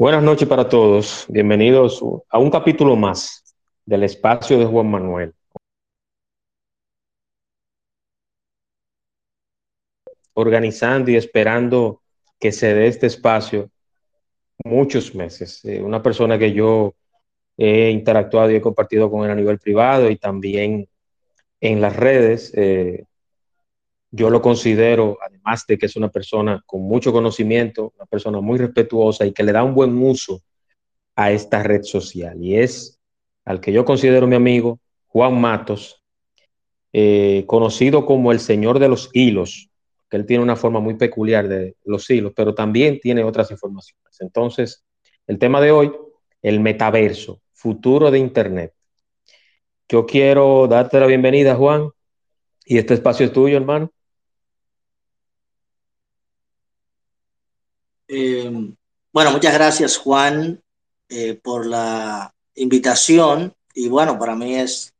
Buenas noches para todos. Bienvenidos a un capítulo más del espacio de Juan Manuel. Organizando y esperando que se dé este espacio muchos meses. Eh, una persona que yo he interactuado y he compartido con él a nivel privado y también en las redes. Eh, yo lo considero, además de que es una persona con mucho conocimiento, una persona muy respetuosa y que le da un buen uso a esta red social. Y es al que yo considero mi amigo, Juan Matos, eh, conocido como el Señor de los Hilos, que él tiene una forma muy peculiar de los hilos, pero también tiene otras informaciones. Entonces, el tema de hoy, el metaverso, futuro de Internet. Yo quiero darte la bienvenida, Juan, y este espacio es tuyo, hermano. Eh, bueno, muchas gracias Juan eh, por la invitación y bueno, para mí es,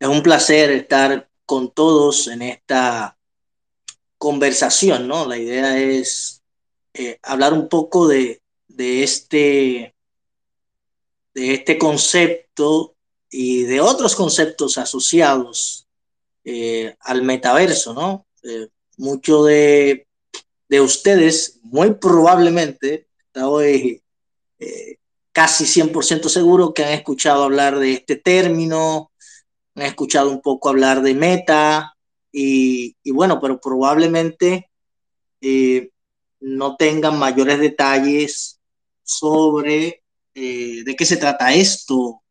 un placer estar con todos en esta conversación, ¿no? La idea es eh, hablar un poco de, este, de este concepto y de otros conceptos asociados al metaverso, ¿no? mucho de de ustedes, muy probablemente, estoy eh, casi 100% seguro que han escuchado hablar de este término, han escuchado un poco hablar de meta, y, bueno, pero probablemente eh, no tengan mayores detalles sobre eh, de qué se trata esto,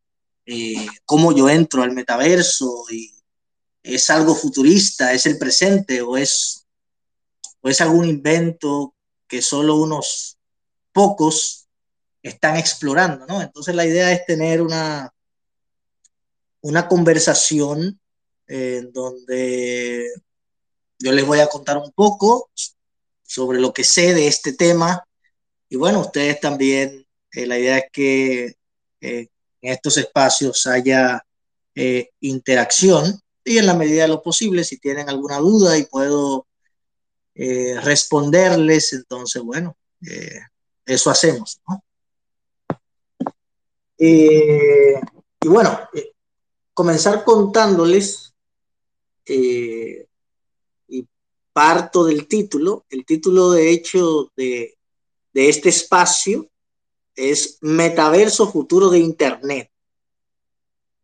cómo yo entro al metaverso, y es algo futurista, es el presente o es o es algún invento que solo unos pocos están explorando, ¿no? Entonces la idea es tener una, una conversación en donde yo les voy a contar un poco sobre lo que sé de este tema y bueno, ustedes también, eh, la idea es que eh, en estos espacios haya eh, interacción y en la medida de lo posible, si tienen alguna duda y puedo eh, responderles, entonces, bueno, eh, eso hacemos. Eh, y bueno, comenzar contándoles, y parto del título, el título de hecho de, de este espacio es Metaverso Futuro de Internet.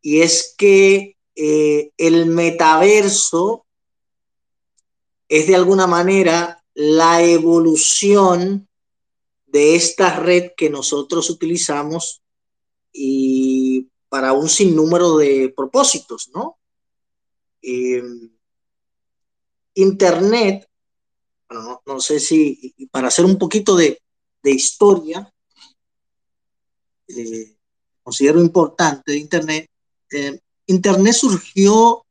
Y es que el metaverso es de alguna manera la evolución de esta red que nosotros utilizamos y para un sinnúmero de propósitos, ¿no? Em, Internet, no, sé si, para hacer un poquito de, historia, eh, considero importante de Internet, eh, Internet surgió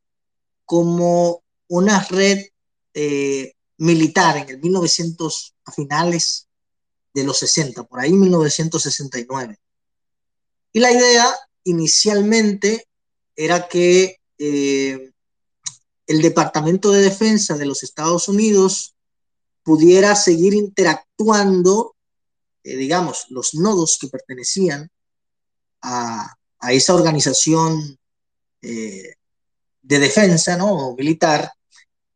como una red eh, militar en el 1900, a finales de los 60, por ahí 1969. Y la idea inicialmente era que eh, el Departamento de Defensa de los Estados Unidos pudiera seguir interactuando, eh, digamos, los nodos que pertenecían a, a esa organización de defensa, ¿no? Militar,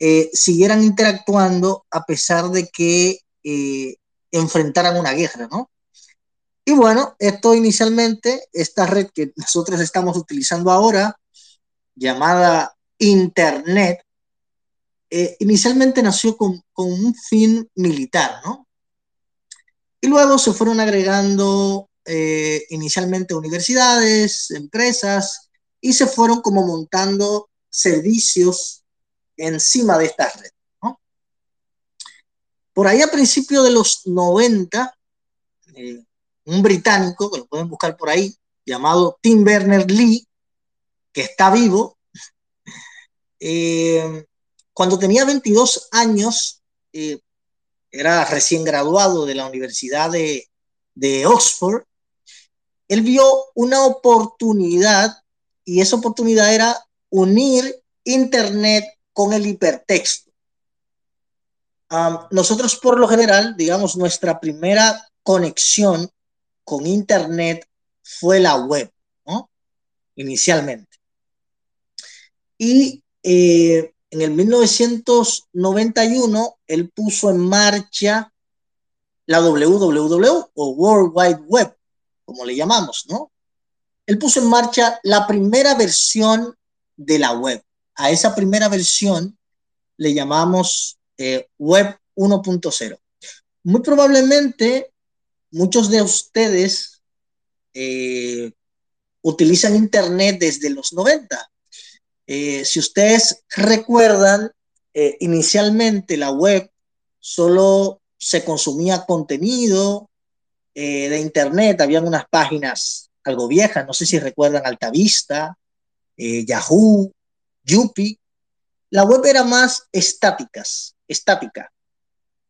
eh, siguieran interactuando a pesar de que eh, enfrentaran una guerra, ¿no? Y bueno, esto inicialmente, esta red que nosotros estamos utilizando ahora, llamada Internet, eh, inicialmente nació con, con, un fin militar, ¿no? Y luego se fueron agregando inicialmente universidades, empresas, y se fueron como montando servicios encima de esta red. por ahí a principios de los 90, eh, un británico, que lo pueden buscar por ahí, llamado Tim Berners-Lee, que está vivo, eh, cuando tenía 22 años, eh, era recién graduado de la Universidad de Oxford, él vio una oportunidad y esa oportunidad era unir Internet con el hipertexto. nosotros por lo general, digamos, nuestra primera conexión con Internet fue la web, ¿no? Inicialmente. Y eh, en el 1991, él puso en marcha la www o World Wide Web, como le llamamos, ¿no? Él puso en marcha la primera versión de la web. A esa primera versión le llamamos eh, Web 1.0. Muy probablemente muchos de ustedes eh, utilizan Internet desde los 90. Eh, si ustedes recuerdan, inicialmente la web solo se consumía contenido de Internet, habían unas páginas algo viejas, no sé si recuerdan Altavista, Yahoo, Yupi, la web era más estáticas, estática.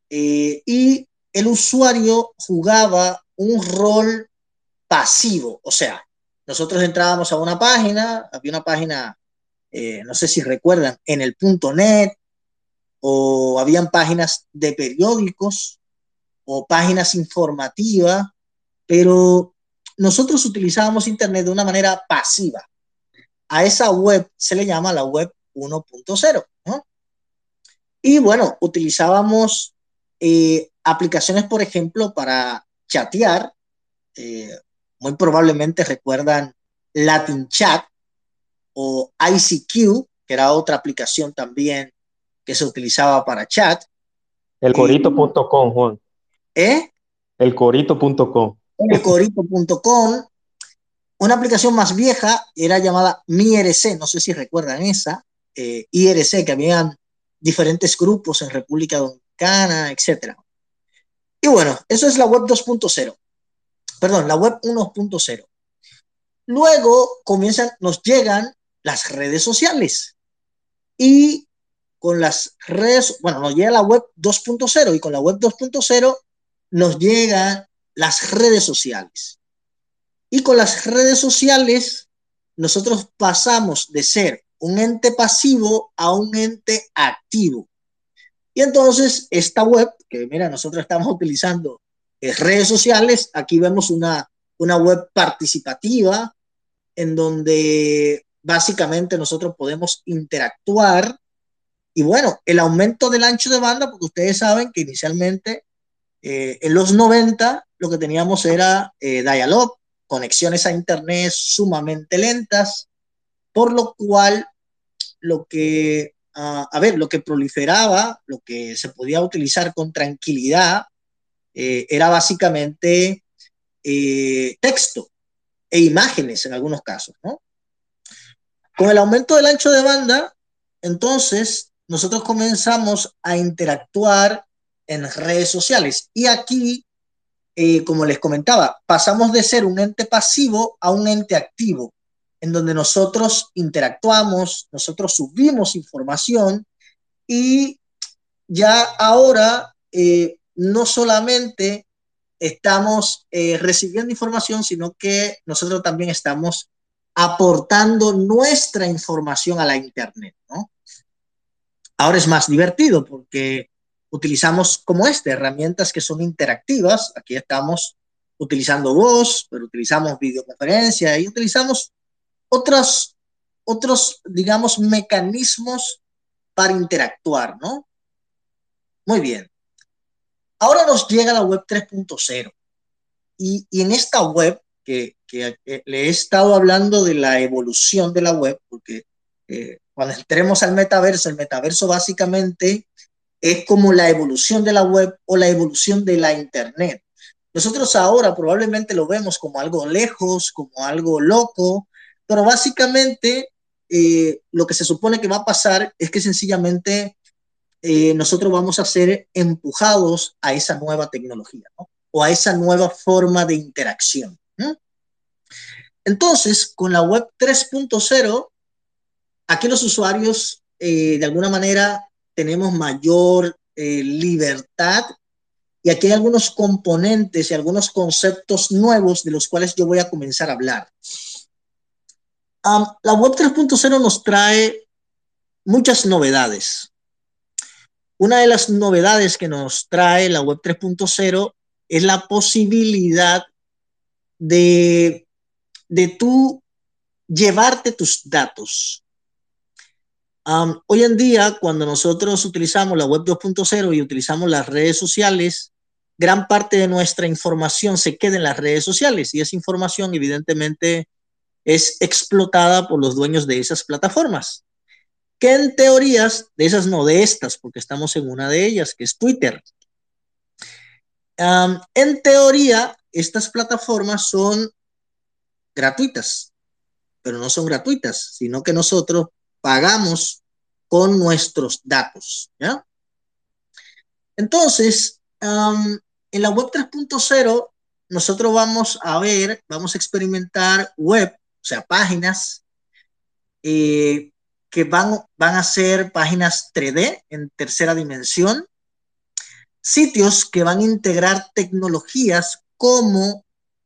Eh, y el usuario jugaba un rol pasivo, o sea, nosotros entrábamos a una página, había una página, eh, no sé si recuerdan, en el punto net, o habían páginas de periódicos o páginas informativas, pero nosotros utilizábamos Internet de una manera pasiva a esa web se le llama la web 1.0. Y bueno, utilizábamos eh, aplicaciones, por ejemplo, para chatear. Eh, muy probablemente recuerdan Latin Chat o ICQ, que era otra aplicación también que se utilizaba para chat. Elcorito.com, Juan. ¿Eh? Elcorito.com. Elcorito.com. Una aplicación más vieja era llamada MiRC, no sé si recuerdan esa, eh, IRC, que habían diferentes grupos en República Dominicana, etc. Y bueno, eso es la web 2.0, perdón, la web 1.0. Luego comienzan, nos llegan las redes sociales y con las redes, bueno, nos llega la web 2.0 y con la web 2.0 nos llegan las redes sociales. Y con las redes sociales, nosotros pasamos de ser un ente pasivo a un ente activo. Y entonces esta web, que mira, nosotros estamos utilizando eh, redes sociales, aquí vemos una, una web participativa en donde básicamente nosotros podemos interactuar. Y bueno, el aumento del ancho de banda, porque ustedes saben que inicialmente eh, en los 90 lo que teníamos era eh, dial-up, conexiones a Internet sumamente lentas, por lo cual lo que, ah, a ver, lo que proliferaba, lo que se podía utilizar con tranquilidad, eh, era básicamente eh, texto e imágenes en algunos casos, ¿no? Con el aumento del ancho de banda, entonces nosotros comenzamos a interactuar en redes sociales y aquí eh, como les comentaba, pasamos de ser un ente pasivo a un ente activo, en donde nosotros interactuamos, nosotros subimos información y ya ahora eh, no solamente estamos eh, recibiendo información, sino que nosotros también estamos aportando nuestra información a la Internet. Ahora es más divertido porque utilizamos como este, herramientas que son interactivas. Aquí estamos utilizando voz, pero utilizamos videoconferencia y utilizamos otros, otros, digamos, mecanismos para interactuar, ¿no? Muy bien. Ahora nos llega la web 3.0. Y, y, en esta web, que, que, le he estado hablando de la evolución de la web, porque eh, cuando entremos al metaverso, el metaverso básicamente es como la evolución de la web o la evolución de la Internet. Nosotros ahora probablemente lo vemos como algo lejos, como algo loco, pero básicamente eh, lo que se supone que va a pasar es que sencillamente eh, nosotros vamos a ser empujados a esa nueva tecnología ¿no? o a esa nueva forma de interacción. Entonces, con la web 3.0, aquí los usuarios eh, de alguna manera tenemos mayor eh, libertad y aquí hay algunos componentes y algunos conceptos nuevos de los cuales yo voy a comenzar a hablar. la web 3.0 nos trae muchas novedades. Una de las novedades que nos trae la web 3.0 es la posibilidad de, de tú llevarte tus datos. Hoy en día, cuando nosotros utilizamos la web 2.0 y utilizamos las redes sociales, gran parte de nuestra información se queda en las redes sociales y esa información evidentemente es explotada por los dueños de esas plataformas que en teorías, de esas no de estas, porque estamos en una de ellas, que es Twitter. en teoría, estas plataformas son gratuitas, pero no son gratuitas, sino que nosotros pagamos con nuestros datos. ¿ya? Entonces, en la web 3.0, nosotros vamos a ver, vamos a experimentar web, o sea, páginas eh, que van, van a ser páginas 3D en tercera dimensión, sitios que van a integrar tecnologías como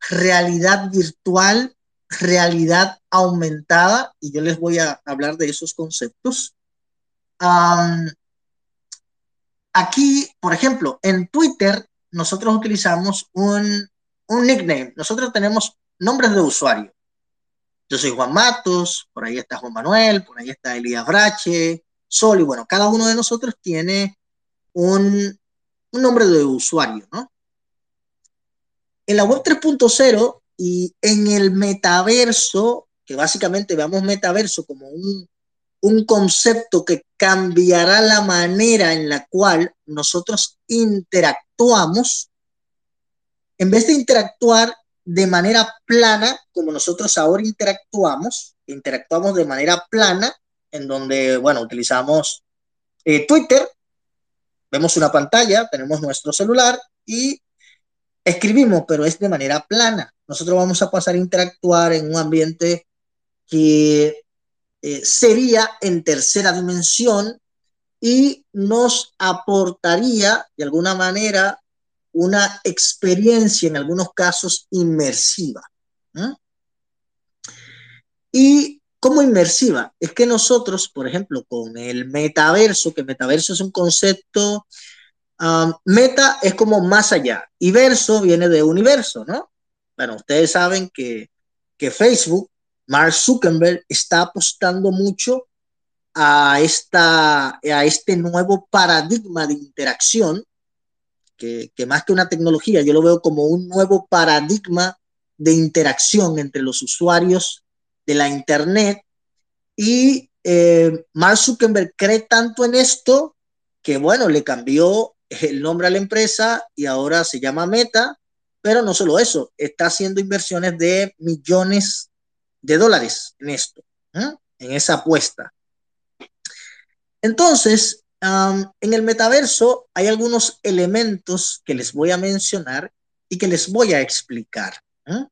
realidad virtual, realidad aumentada, y yo les voy a hablar de esos conceptos. aquí, por ejemplo, en Twitter, nosotros utilizamos un, un nickname. Nosotros tenemos nombres de usuario. Yo soy Juan Matos, por ahí está Juan Manuel, por ahí está Elías Brache, Sol, y bueno, cada uno de nosotros tiene un, nombre de usuario, ¿no? En la web 3.0 y en el metaverso, que básicamente veamos metaverso como un, un concepto que cambiará la manera en la cual nosotros interactuamos, en vez de interactuar de manera plana, como nosotros ahora interactuamos, interactuamos de manera plana, en donde, bueno, utilizamos eh, Twitter, vemos una pantalla, tenemos nuestro celular y escribimos, pero es de manera plana. Nosotros vamos a pasar a interactuar en un ambiente que eh, sería en tercera dimensión y nos aportaría de alguna manera una experiencia en algunos casos inmersiva. Y como inmersiva, es que nosotros, por ejemplo, con el metaverso, que metaverso es un concepto, meta es como más allá y verso viene de universo, ¿no? Bueno, ustedes saben que, que Facebook, Mark Zuckerberg, está apostando mucho a, esta, a este nuevo paradigma de interacción que, más que una tecnología, yo lo veo como un nuevo paradigma de interacción entre los usuarios de la Internet. Y eh, Mark Zuckerberg cree tanto en esto que, bueno, le cambió el nombre a la empresa y ahora se llama Meta, pero no solo eso, está haciendo inversiones de millones de dólares en esto, ¿eh? en esa apuesta. Entonces, en el metaverso hay algunos elementos que les voy a mencionar y que les voy a explicar. ¿eh?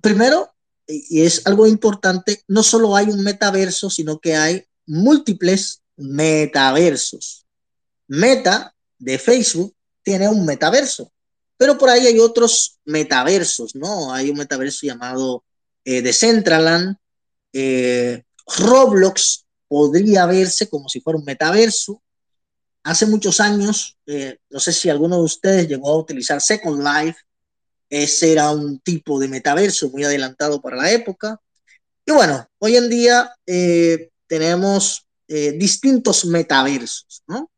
primero, y es algo importante, no solo hay un metaverso, sino que hay múltiples metaversos. Meta de Facebook tiene un metaverso, pero por ahí hay otros metaversos, ¿no? Hay un metaverso llamado eh, Decentraland, eh, Roblox podría verse como si fuera un metaverso. Hace muchos años, eh, no sé si alguno de ustedes llegó a utilizar Second Life, ese era un tipo de metaverso muy adelantado para la época. Y bueno, hoy en día eh, tenemos distintos metaversos, ¿no?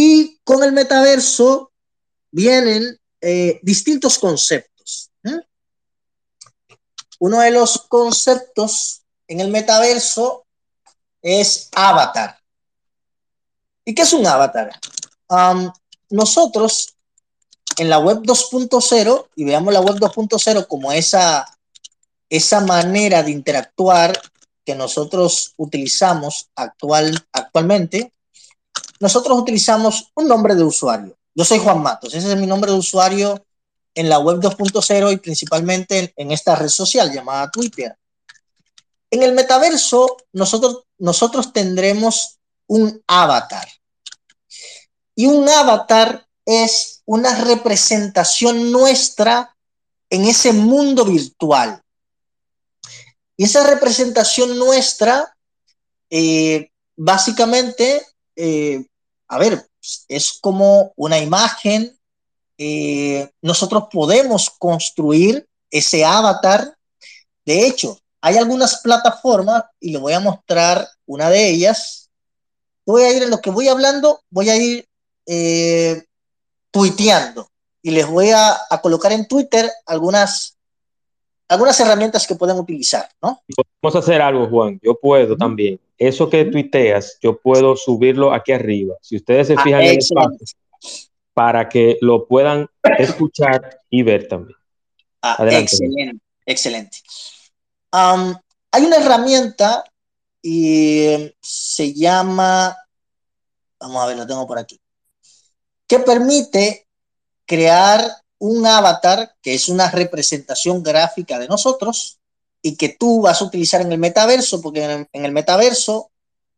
Y con el metaverso vienen distintos conceptos. Uno de los conceptos en el metaverso es avatar. ¿Y qué es un avatar? nosotros en la web 2.0, y veamos la web 2.0 como esa, esa manera de interactuar que nosotros utilizamos actual, actualmente, nosotros utilizamos un nombre de usuario. Yo soy Juan Matos, ese es mi nombre de usuario en la web 2.0 y principalmente en esta red social llamada Twitter. En el metaverso, nosotros, nosotros tendremos un avatar. Y un avatar es una representación nuestra en ese mundo virtual. Y esa representación nuestra, eh, básicamente, eh, a ver, es como una imagen. Eh, nosotros podemos construir ese avatar. De hecho, hay algunas plataformas y le voy a mostrar una de ellas. Voy a ir en lo que voy hablando, voy a ir tuiteando y les voy a, colocar en Twitter algunas, algunas herramientas que pueden utilizar, ¿no? Vamos a hacer algo, Juan. Yo puedo también. Eso que tuiteas, yo puedo subirlo aquí arriba. Si ustedes se ah, fijan en el espacio, para que lo puedan escuchar y ver también. Ah, excelente, excelente. Um, hay una herramienta y se llama, vamos a ver, lo tengo por aquí, que permite crear un avatar que es una representación gráfica de nosotros y que tú vas a utilizar en el metaverso, porque en el, metaverso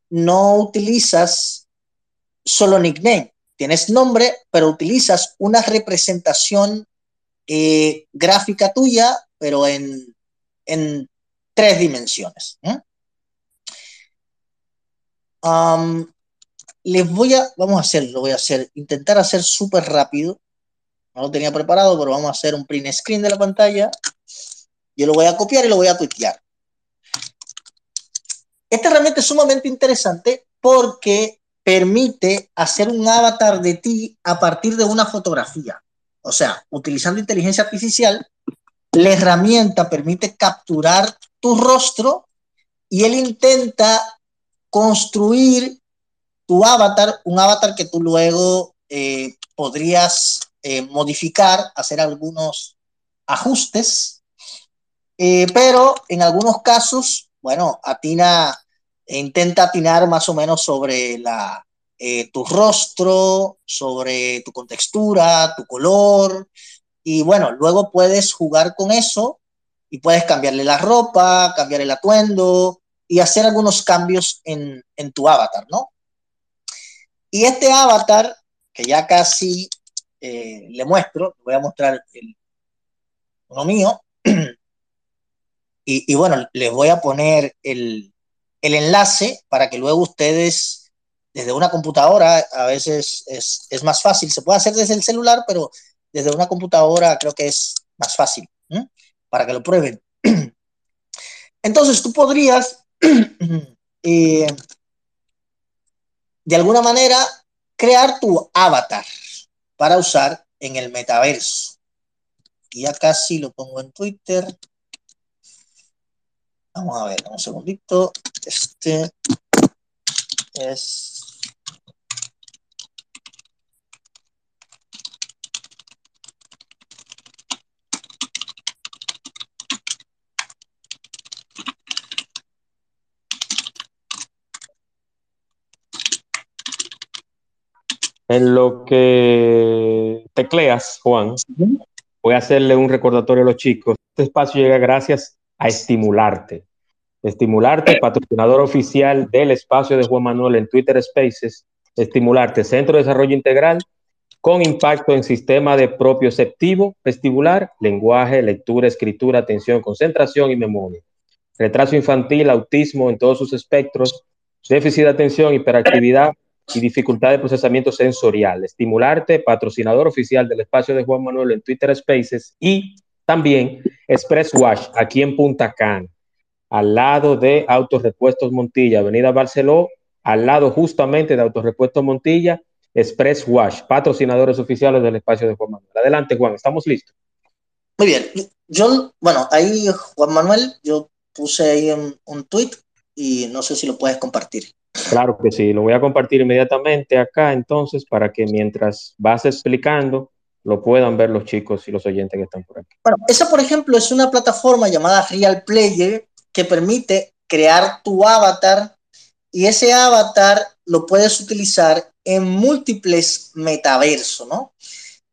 no utilizas solo nickname, tienes nombre, pero utilizas una representación eh, gráfica tuya, pero en, en tres dimensiones. les voy a, vamos a hacer, lo voy a hacer, intentar hacer súper rápido no lo tenía preparado, pero vamos a hacer un print screen de la pantalla. Yo lo voy a copiar y lo voy a tuitear. Esta herramienta es sumamente interesante porque permite hacer un avatar de ti a partir de una fotografía. O sea, utilizando inteligencia artificial, la herramienta permite capturar tu rostro y él intenta construir tu avatar, un avatar que tú luego eh, podrías eh, modificar, hacer algunos ajustes, eh, pero en algunos casos, bueno, atina, intenta atinar más o menos sobre la, eh, tu rostro, sobre tu contextura, tu color, y bueno, luego puedes jugar con eso y puedes cambiarle la ropa, cambiar el atuendo y hacer algunos cambios en, en tu avatar, ¿no? Y este avatar, que ya casi eh, le muestro, voy a mostrar el, uno mío, y, bueno, les voy a poner el, enlace para que luego ustedes, desde una computadora, a veces es, es, más fácil, se puede hacer desde el celular, pero desde una computadora creo que es más fácil, para que lo prueben. Entonces, tú podrías, eh, de alguna manera, crear tu avatar para usar en el metaverso. Y acá sí lo pongo en Twitter. Vamos a ver, un segundito. Este es En lo que tecleas, Juan, voy a hacerle un recordatorio a los chicos. Este espacio llega gracias a Estimularte. Estimularte, patrocinador oficial del espacio de Juan Manuel en Twitter Spaces. Estimularte, Centro de Desarrollo Integral con impacto en sistema de propioceptivo, vestibular, lenguaje, lectura, escritura, atención, concentración y memoria. Retraso infantil, autismo en todos sus espectros, déficit de atención, hiperactividad, y dificultad de procesamiento sensorial. Estimularte, patrocinador oficial del espacio de Juan Manuel en Twitter Spaces y también Express Wash aquí en Punta Cana, al lado de Autorepuestos Montilla, Avenida Barceló, al lado justamente de Autorepuestos Montilla, Express Wash, patrocinadores oficiales del espacio de Juan Manuel. Adelante, Juan, estamos listos. Muy bien. Yo, bueno, ahí, Juan Manuel, yo puse ahí un, un tweet y no sé si lo puedes compartir. Claro que sí, lo voy a compartir inmediatamente acá entonces para que mientras vas explicando lo puedan ver los chicos y los oyentes que están por aquí. Bueno, esa por ejemplo es una plataforma llamada Real Player que permite crear tu avatar y ese avatar lo puedes utilizar en múltiples metaversos, ¿no?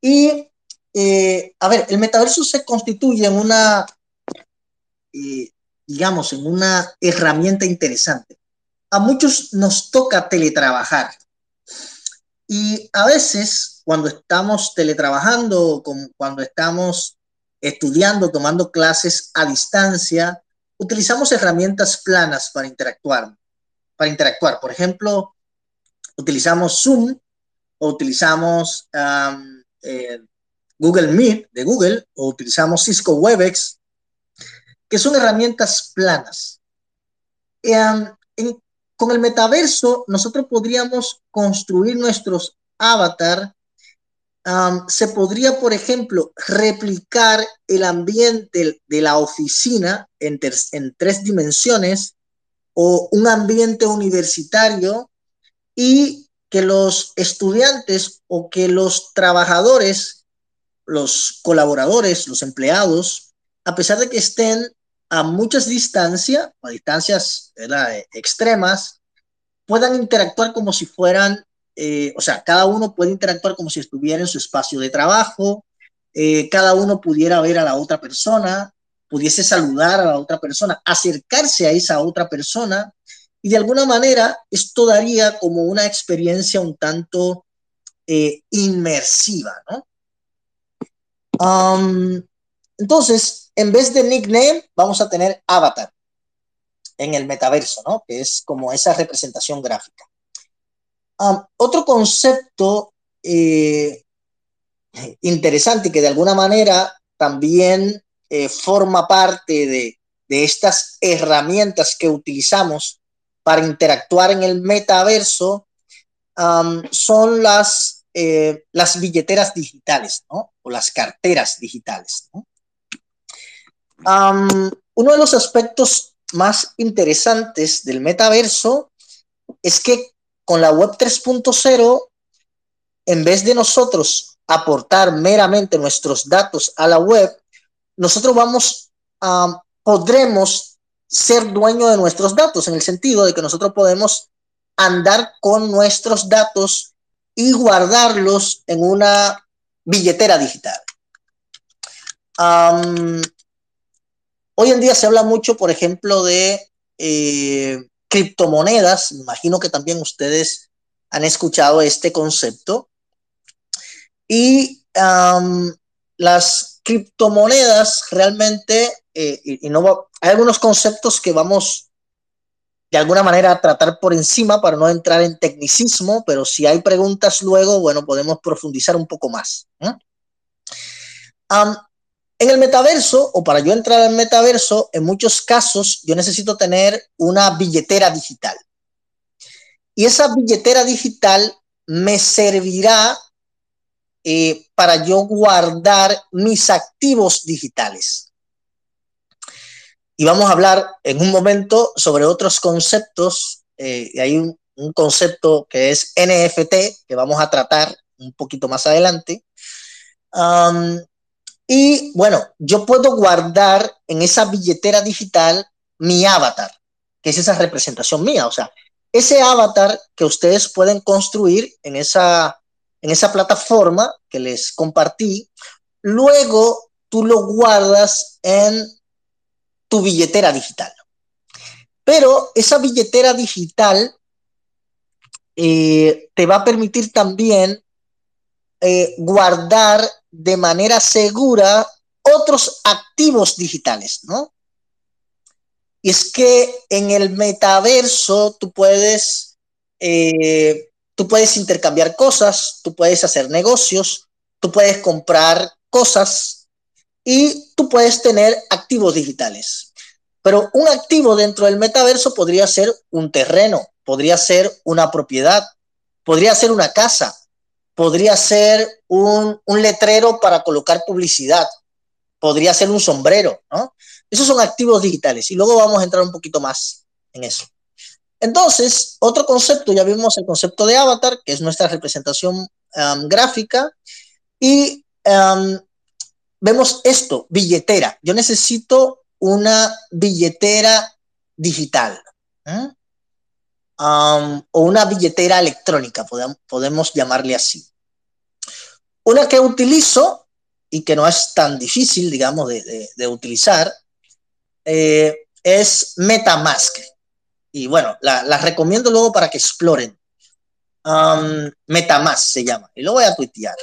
Y, eh, a ver, el metaverso se constituye en una, eh, digamos, en una herramienta interesante. A muchos nos toca teletrabajar. Y a veces, cuando estamos teletrabajando, cuando estamos estudiando, tomando clases a distancia, utilizamos herramientas planas para interactuar. Para interactuar, por ejemplo, utilizamos Zoom o utilizamos eh, Google Meet de Google o utilizamos Cisco Webex, que son herramientas planas. Con el metaverso, nosotros podríamos construir nuestros avatar. se podría, por ejemplo, replicar el ambiente de la oficina en, en tres dimensiones o un ambiente universitario y que los estudiantes o que los trabajadores, los colaboradores, los empleados, a pesar de que estén a muchas distancias, a distancias extremas, puedan interactuar como si fueran, eh, o sea, cada uno puede interactuar como si estuviera en su espacio de trabajo, eh, cada uno pudiera ver a la otra persona, pudiese saludar a la otra persona, acercarse a esa otra persona y de alguna manera esto daría como una experiencia un tanto eh, inmersiva, ¿no? Entonces, en vez de nickname, vamos a tener avatar en el metaverso, ¿no? Que es como esa representación gráfica. otro concepto eh, interesante que de alguna manera también eh, forma parte de, estas herramientas que utilizamos para interactuar en el metaverso son las, eh, las billeteras digitales, ¿no? O las carteras digitales, uno de los aspectos más interesantes del metaverso es que con la web 3.0, en vez de nosotros aportar meramente nuestros datos a la web, nosotros vamos, a podremos ser dueño de nuestros datos, en el sentido de que nosotros podemos andar con nuestros datos y guardarlos en una billetera digital. Hoy en día se habla mucho, por ejemplo, de eh, criptomonedas. Me imagino que también ustedes han escuchado este concepto. Y las criptomonedas realmente eh, y, no hay algunos conceptos que vamos de alguna manera a tratar por encima para no entrar en tecnicismo, pero si hay preguntas luego, bueno, podemos profundizar un poco más. En el metaverso, o para yo entrar al metaverso, en muchos casos yo necesito tener una billetera digital. Y esa billetera digital me servirá eh, para yo guardar mis activos digitales. Y vamos a hablar en un momento sobre otros conceptos. Eh, hay un, concepto que es NFT, que vamos a tratar un poquito más adelante. Y bueno, yo puedo guardar en esa billetera digital mi avatar, que es esa representación mía. O sea, ese avatar que ustedes pueden construir en esa, en esa plataforma que les compartí, luego tú lo guardas en tu billetera digital. Pero esa billetera digital eh, te va a permitir también eh, guardar de manera segura otros activos digitales, ¿no? Y es que en el metaverso tú puedes, eh, tú puedes intercambiar cosas, tú puedes hacer negocios, tú puedes comprar cosas, y tú puedes tener activos digitales. Pero un activo dentro del metaverso podría ser un terreno, podría ser una propiedad, podría ser una casa, podría ser un, letrero para colocar publicidad, podría ser un sombrero, ¿no? Esos son activos digitales y luego vamos a entrar un poquito más en eso. Entonces, otro concepto, ya vimos el concepto de avatar, que es nuestra representación um, gráfica, y um, vemos esto, billetera. Yo necesito una billetera digital o una billetera electrónica, podemos, llamarle así. Una que utilizo y que no es tan difícil, digamos, de, utilizar, eh, es MetaMask. Y bueno, la, recomiendo luego para que exploren. MetaMask se llama. Y lo voy a tuitear.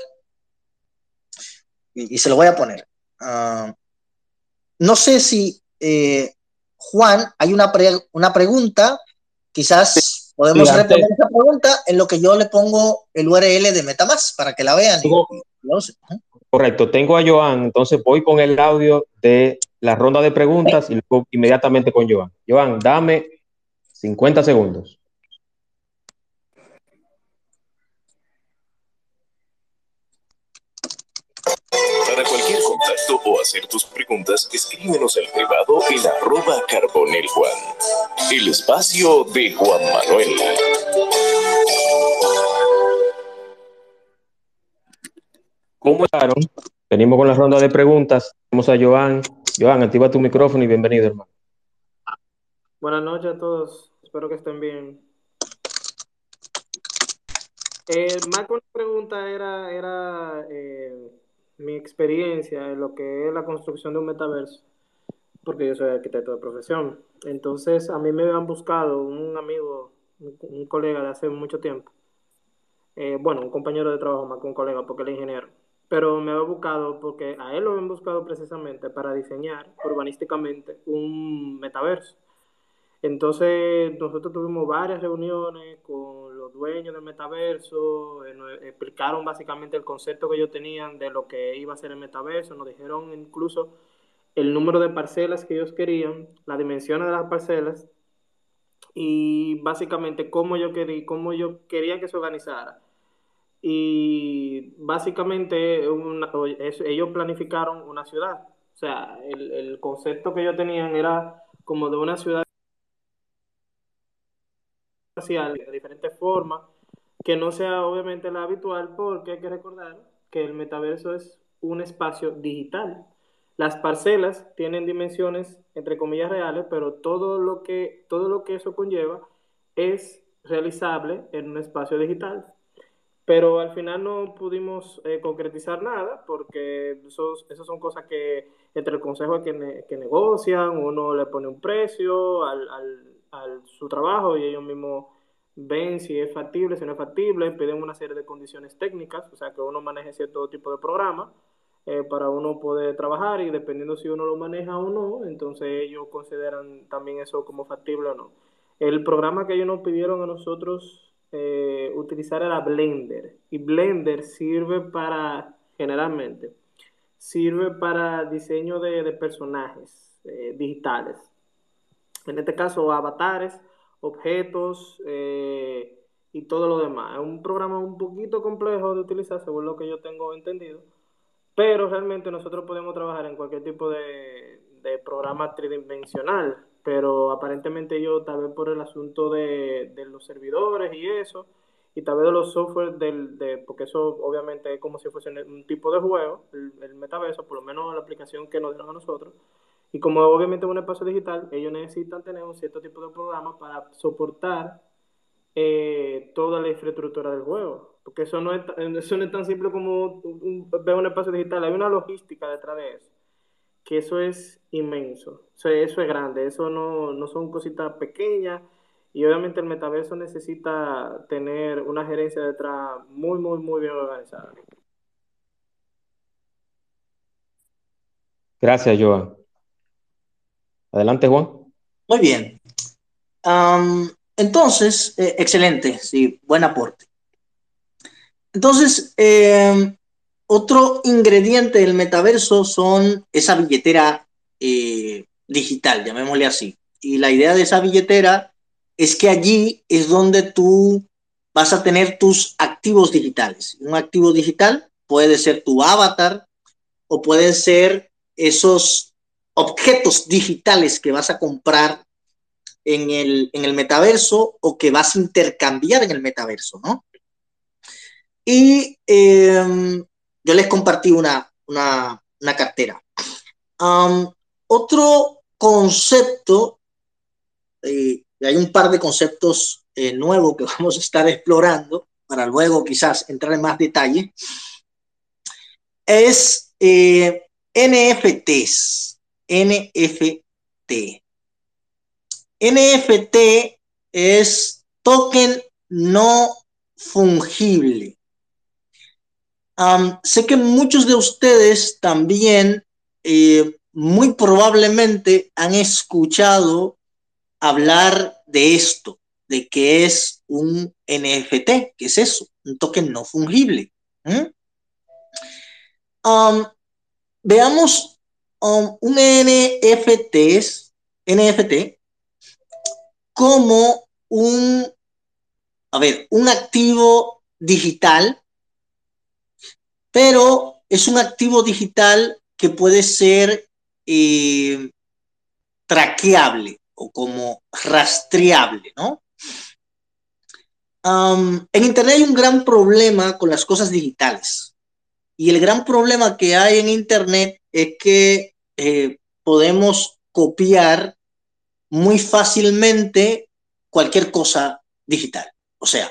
Y, se lo voy a poner. no sé si, eh, Juan, hay una, una pregunta Quizás podemos responder esa pregunta en lo que yo le pongo el URL de Metamask para que la vean. correcto, tengo a Joan, entonces voy con el audio de la ronda de preguntas y luego inmediatamente con Joan. Joan, dame 50 segundos. Contacto o hacer tus preguntas, escríbenos al privado en arroba carbonel Juan. El espacio de Juan Manuel. ¿Cómo están? Venimos con la ronda de preguntas. Tenemos a Joan. Joan, activa tu micrófono y bienvenido, hermano. Buenas noches a todos. Espero que estén bien. Eh, más con la pregunta era, era eh, mi experiencia en lo que es la construcción de un metaverso, porque yo soy arquitecto de profesión. Entonces, a mí me han buscado un amigo, un, colega de hace mucho tiempo. Eh, bueno, un compañero de trabajo más que un colega, porque él es ingeniero. Pero me ha buscado porque a él lo han buscado precisamente para diseñar urbanísticamente un metaverso. Entonces, nosotros tuvimos varias reuniones con los dueños del metaverso, eh, nos explicaron básicamente el concepto que ellos tenían de lo que iba a ser el metaverso, nos dijeron incluso el número de parcelas que ellos querían, las dimensiones de las parcelas y básicamente cómo yo quería, cómo yo quería que se organizara. Y básicamente ellos planificaron una ciudad. O sea, el, el concepto que ellos tenían era como de una ciudad de diferentes formas, que no sea obviamente la habitual, porque hay que recordar que el metaverso es un espacio digital. Las parcelas tienen dimensiones entre comillas reales, pero todo lo que, todo lo que eso conlleva es realizable en un espacio digital. Pero al final no pudimos eh, concretizar nada porque esas son cosas que entre el consejo que, que negocian, uno le pone un precio al, al, al, su trabajo y ellos mismos ven si es factible, si no es factible, piden una serie de condiciones técnicas, o sea, que uno maneje cierto tipo de programa eh, para uno poder trabajar y dependiendo si uno lo maneja o no, entonces ellos consideran también eso como factible o no. El programa que ellos nos pidieron a nosotros eh, utilizar era Blender y Blender sirve para, generalmente, sirve para diseño de, personajes eh, digitales. En este caso, avatares objetos eh, y todo lo demás. Es un programa un poquito complejo de utilizar, según lo que yo tengo entendido, pero realmente nosotros podemos trabajar en cualquier tipo de, programa tridimensional, pero aparentemente yo tal vez por el asunto de, los servidores y eso, y tal vez de los software del, de, porque eso obviamente es como si fuese un tipo de juego, el, el metaverso, por lo menos la aplicación que nos dieron a nosotros, y como obviamente es un espacio digital, ellos necesitan tener un cierto tipo de programa para soportar eh, toda la infraestructura del juego. Porque eso no es, eso no es tan simple como ver un espacio digital. Hay una logística detrás de eso. Que eso es inmenso. O sea, eso es grande. Eso no, no son cositas pequeñas. Y obviamente el metaverso necesita tener una gerencia detrás muy, muy, muy bien organizada. Gracias, Joan. Adelante, Juan. Muy bien. entonces, eh, excelente, sí, buen aporte. Entonces, em, otro ingrediente del metaverso son esa billetera eh, digital, llamémosle así. Y la idea de esa billetera es que allí es donde tú vas a tener tus activos digitales. Un activo digital puede ser tu avatar o pueden ser esos objetos digitales que vas a comprar en el, en el metaverso o que vas a intercambiar en el metaverso, ¿no? Y em, yo les compartí una, una, cartera. otro concepto y hay un par de conceptos nuevos que vamos a estar explorando para luego quizás entrar en más detalle, es NFTs. NFT. NFT es token no fungible. sé que muchos de ustedes también eh, muy probablemente han escuchado hablar de esto, de que es un NFT, que es eso, un token no fungible. veamos un NFT, NFT como un, a ver, un activo digital, pero es un activo digital que puede ser eh, traqueable o como rastreable, ¿no? en Internet hay un gran problema con las cosas digitales. Y el gran problema que hay en Internet es que eh, podemos copiar muy fácilmente cualquier cosa digital. O sea,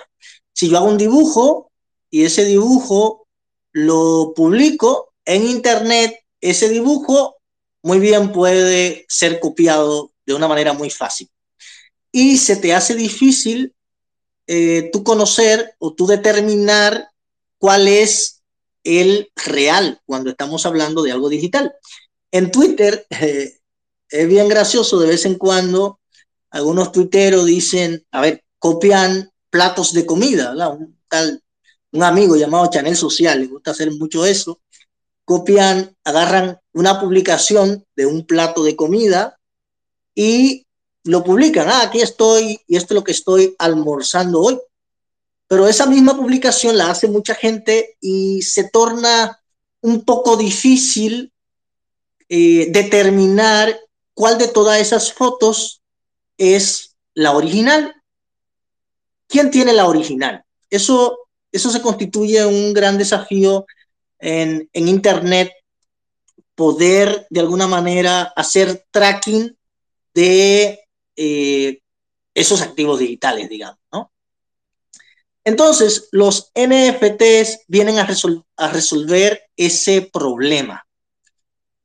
si yo hago un dibujo y ese dibujo lo publico en Internet, ese dibujo muy bien puede ser copiado de una manera muy fácil. Y se te hace difícil eh, tú conocer o tú determinar cuál es el real cuando estamos hablando de algo digital. En Twitter eh, es bien gracioso de vez en cuando algunos tuiteros dicen, a ver, copian platos de comida, Un tal, un amigo llamado Chanel Social, le gusta hacer mucho eso, copian, agarran una publicación de un plato de comida y lo publican, ah, aquí estoy y esto es lo que estoy almorzando hoy. Pero esa misma publicación la hace mucha gente y se torna un poco difícil eh, determinar cuál de todas esas fotos es la original. ¿Quién tiene la original? Eso, eso se constituye un gran desafío en, en Internet, poder de alguna manera hacer tracking de eh, esos activos digitales, digamos, ¿no? Entonces, los NFTs vienen a, a resolver ese problema.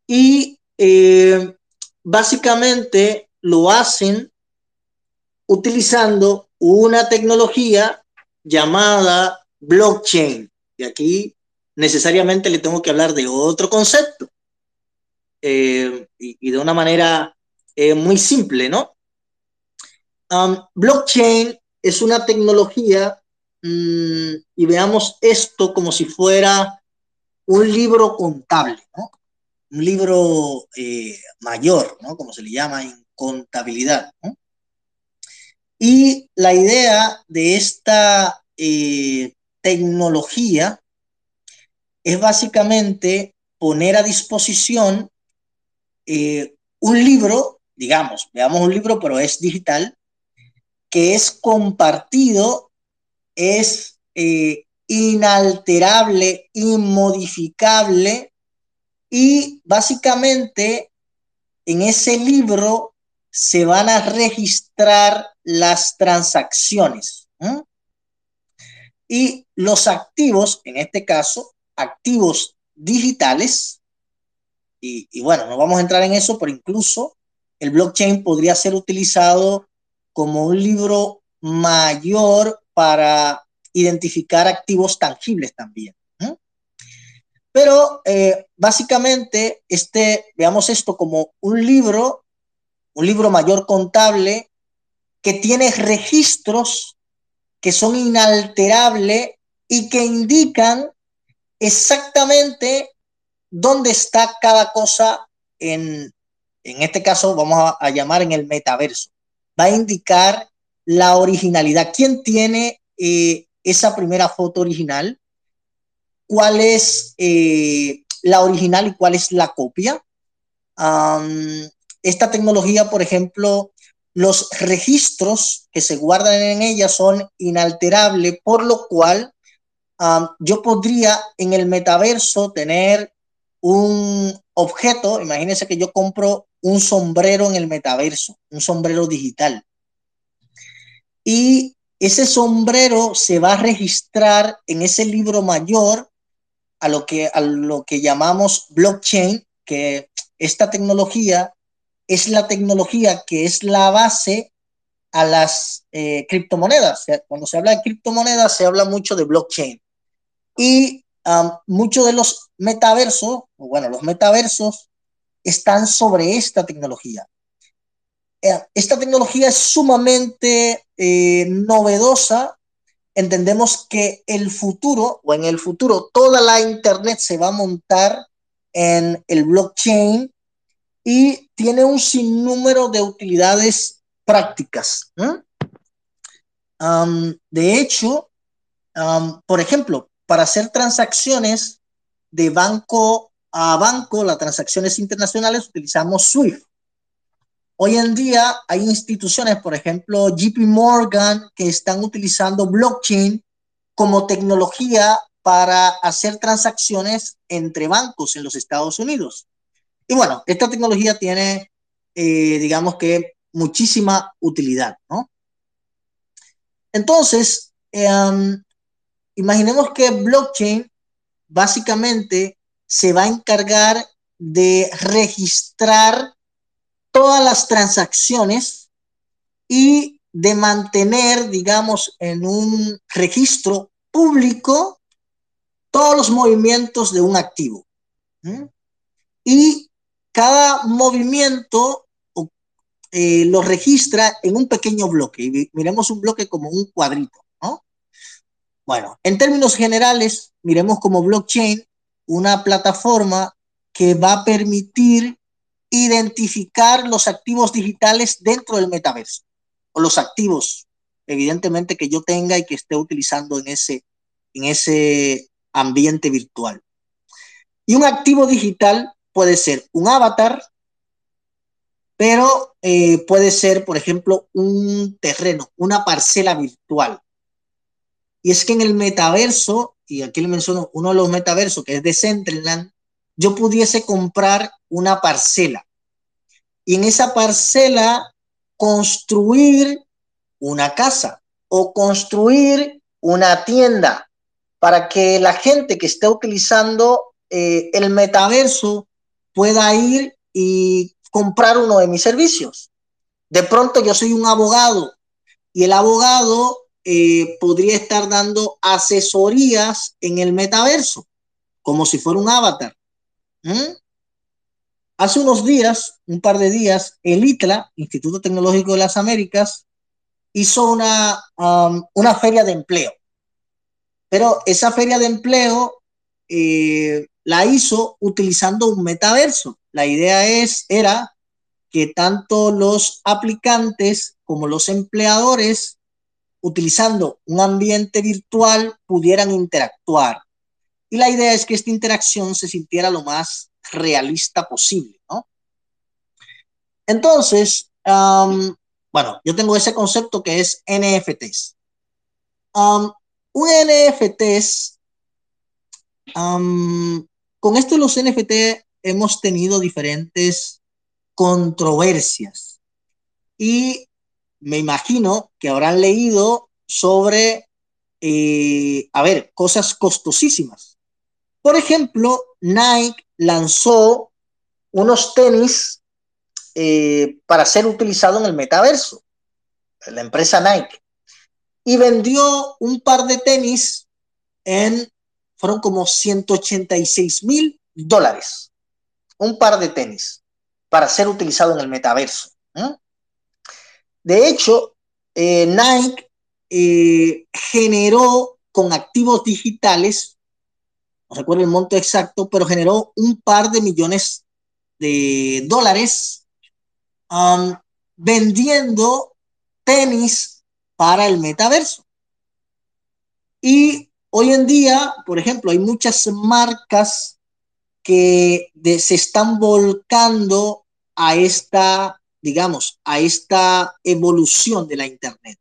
Y eh, básicamente lo hacen utilizando una tecnología llamada blockchain. Y aquí necesariamente le tengo que hablar de otro concepto. Eh, y, de una manera muy simple, ¿no? Um, blockchain es una tecnología mm, y veamos esto como si fuera un libro contable, ¿no? Un libro eh, mayor, ¿no? como se le llama en contabilidad. Y la idea de esta eh, tecnología es básicamente poner a disposición eh, un libro, digamos, veamos un libro, pero es digital, que es compartido, es inalterable, inmodificable y básicamente en ese libro se van a registrar las transacciones. Y los activos, en este caso, activos digitales, y, bueno, no vamos a entrar en eso, pero incluso el blockchain podría ser utilizado como un libro mayor para identificar activos tangibles también. Pero eh, básicamente, este, veamos esto como un libro, un libro mayor contable que tiene registros que son inalterables y que indican exactamente dónde está cada cosa en, en este caso vamos a llamar en el metaverso va a indicar la originalidad. ¿Quién tiene eh, esa primera foto original? ¿Cuál es eh, la original y cuál es la copia? esta tecnología, por ejemplo, los registros que se guardan en ella son inalterables, por lo cual yo podría en el metaverso tener un objeto, imagínense que yo compro un sombrero en el metaverso, un sombrero digital. y ese sombrero se va a registrar en ese libro mayor a lo que, a lo que llamamos blockchain, que esta tecnología es la tecnología que es la base a las eh, criptomonedas. Cuando se habla de criptomonedas, se habla mucho de blockchain. Y um, muchos de los metaversos, bueno, los metaversos, están sobre esta tecnología. Eh, esta tecnología es sumamente eh, novedosa. Entendemos que el futuro, o en el futuro, toda la Internet se va a montar en el blockchain y tiene un sinnúmero de utilidades prácticas. de hecho, por ejemplo, para hacer transacciones de banco a banco, las transacciones internacionales, utilizamos SWIFT. Hoy en día hay instituciones, por ejemplo, JP Morgan, que están utilizando blockchain como tecnología para hacer transacciones entre bancos en los Estados Unidos. Y bueno, esta tecnología tiene, eh, digamos que, muchísima utilidad, ¿no? Entonces, em, imaginemos que blockchain básicamente se va a encargar de registrar todas las transacciones y de mantener, digamos, en un registro público todos los movimientos de un activo. Y cada movimiento eh, lo registra en un pequeño bloque. Y miremos un bloque como un cuadrito, ¿no? Bueno, en términos generales, miremos como blockchain una plataforma que va a permitir identificar los activos digitales dentro del metaverso, o los activos, evidentemente, que yo tenga y que esté utilizando en ese, en ese ambiente virtual. Y un activo digital puede ser un avatar, pero eh, puede ser, por ejemplo, un terreno, una parcela virtual. Y es que en el metaverso, y aquí le menciono uno de los metaversos que es de Decentraland, yo pudiese comprar una parcela y en esa parcela construir una casa o construir una tienda para que la gente que esté utilizando eh, el metaverso pueda ir y comprar uno de mis servicios. De pronto yo soy un abogado y el abogado eh, podría estar dando asesorías en el metaverso, como si fuera un avatar. ¿Mm? Hace unos días, un par de días, el ITLA, Instituto Tecnológico de las Américas, hizo una, una feria de empleo. Pero esa feria de empleo eh, la hizo utilizando un metaverso. La idea es, era que tanto los aplicantes como los empleadores, utilizando un ambiente virtual, pudieran interactuar. Y la idea es que esta interacción se sintiera lo más realista posible, ¿no? Entonces, bueno, yo tengo ese concepto que es NFTs. un NFTs con esto de los NFT hemos tenido diferentes controversias y me imagino que habrán leído sobre, eh, a ver, cosas costosísimas. Por ejemplo, Nike lanzó unos tenis eh, para ser utilizado en el metaverso, la empresa Nike, y vendió un par de tenis en fueron como 186 mil dólares. Un par de tenis para ser utilizado en el metaverso. De hecho, eh, Nike eh, generó con activos digitales, no recuerdo el monto exacto, pero generó un par de millones de dólares um, vendiendo tenis para el metaverso. Y Hoy en día, por ejemplo, hay muchas marcas que se están volcando a esta, digamos, a esta evolución de la Internet.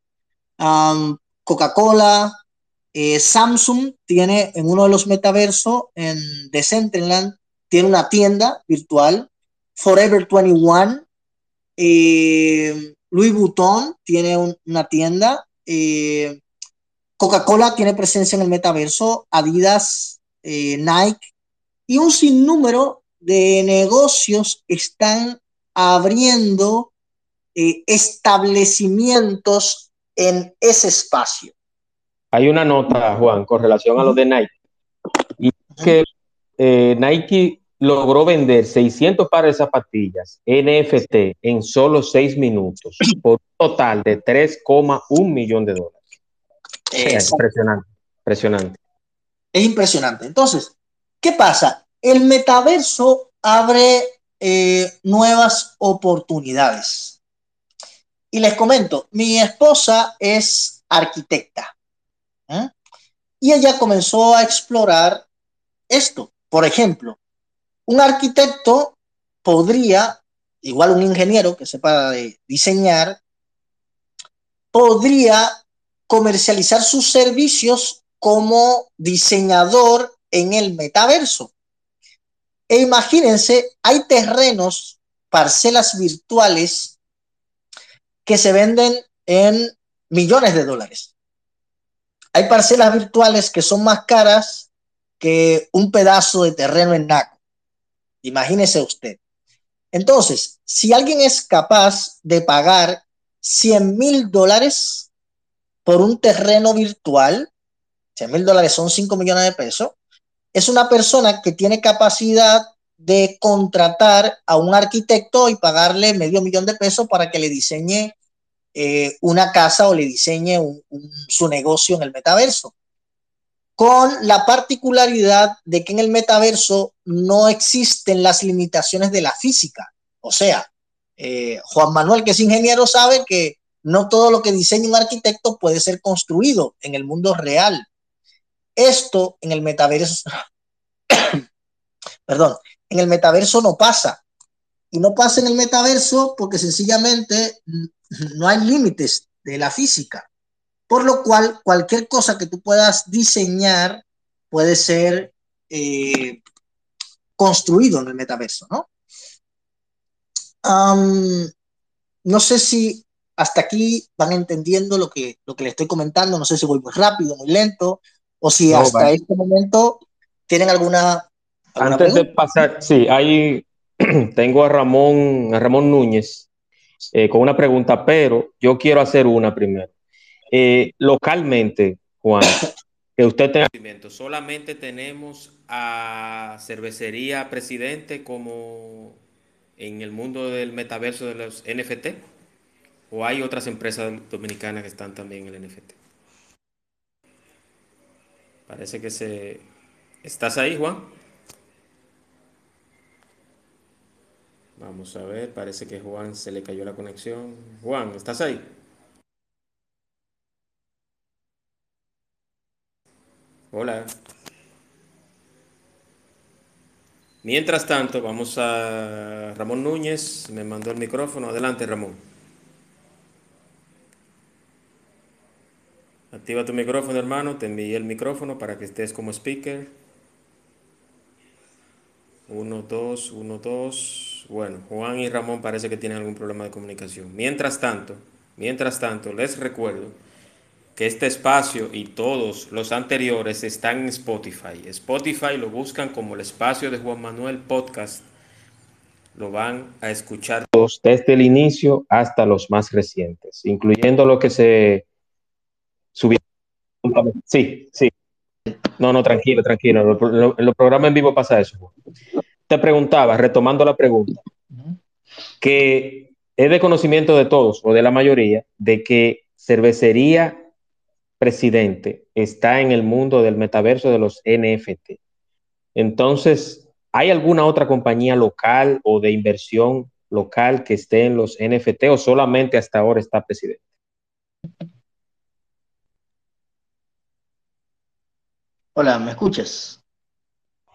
Coca-Cola, eh, Samsung tiene en uno de los metaversos, en Decentraland, tiene una tienda virtual. Forever 21, eh, Louis Vuitton tiene una tienda eh, Coca-Cola tiene presencia en el metaverso, Adidas, eh, Nike y un sinnúmero de negocios están abriendo establecimientos en ese espacio. Hay una nota, Juan, con relación a lo de Nike. Y que eh, Nike logró vender 600 pares de zapatillas NFT en solo 6 minutos por un total de 3,1 millón de dólares. Es impresionante, impresionante. Es impresionante. Entonces, ¿qué pasa? El metaverso abre eh, nuevas oportunidades. Y les comento, mi esposa es arquitecta. ¿Eh? Y ella comenzó a explorar esto. Por ejemplo, un arquitecto podría, igual un ingeniero que sepa diseñar, podría comercializar sus servicios como diseñador en el metaverso. E imagínense, hay terrenos, parcelas virtuales que se venden en millones de dólares. Hay parcelas virtuales que son más caras que un pedazo de terreno en Naco. Imagínese usted. Entonces, si alguien es capaz de pagar 100 mil dólares por un terreno virtual, 100 mil dólares son 5 millones de pesos, es una persona que tiene capacidad de contratar a un arquitecto y pagarle medio millón de pesos para que le diseñe eh, una casa o le diseñe su negocio en el metaverso. Con la particularidad de que en el metaverso no existen las limitaciones de la física. O sea, eh, Juan Manuel, que es ingeniero, sabe que no todo lo que diseña un arquitecto puede ser construido en el mundo real. Esto en el metaverso, perdón, en el metaverso no pasa. Y no pasa en el metaverso porque sencillamente no hay límites de la física. Por lo cual, cualquier cosa que tú puedas diseñar puede ser eh, construido en el metaverso, ¿no? no sé si hasta aquí van entendiendo lo que, lo que le estoy comentando, no sé si voy muy rápido, muy lento, o si hasta este momento tienen alguna... Antes de pasar, sí, ahí tengo a Ramón, a Ramón Núñez eh, con una pregunta, pero yo quiero hacer una primero. Eh, localmente, Juan, que usted tenga... Solamente tenemos a Cervecería Presidente como en el mundo del metaverso de los NFT, o hay otras empresas dominicanas que están también en el NFT. Parece que se... ¿Estás ahí, Juan? Vamos a ver, parece que Juan se le cayó la conexión. Juan, ¿estás ahí? Hola. Mientras tanto, vamos a Ramón Núñez, me mandó el micrófono. Adelante, Ramón. Activa tu micrófono, hermano. Te envié el micrófono para que estés como speaker. Uno, dos, uno, dos. Bueno, Juan y Ramón parece que tienen algún problema de comunicación. Mientras tanto, mientras tanto, les recuerdo que este espacio y todos los anteriores están en Spotify. Spotify lo buscan como el espacio de Juan Manuel Podcast. Lo van a escuchar todos desde el inicio hasta los más recientes, incluyendo lo que se subir. Sí, sí. No, no, tranquilo, tranquilo. En los programas en vivo pasa eso. Te preguntaba, retomando la pregunta, que es de conocimiento de todos o de la mayoría de que cervecería presidente está en el mundo del metaverso de los NFT. Entonces, ¿hay alguna otra compañía local o de inversión local que esté en los NFT o solamente hasta ahora está presidente? Hola, ¿me escuchas?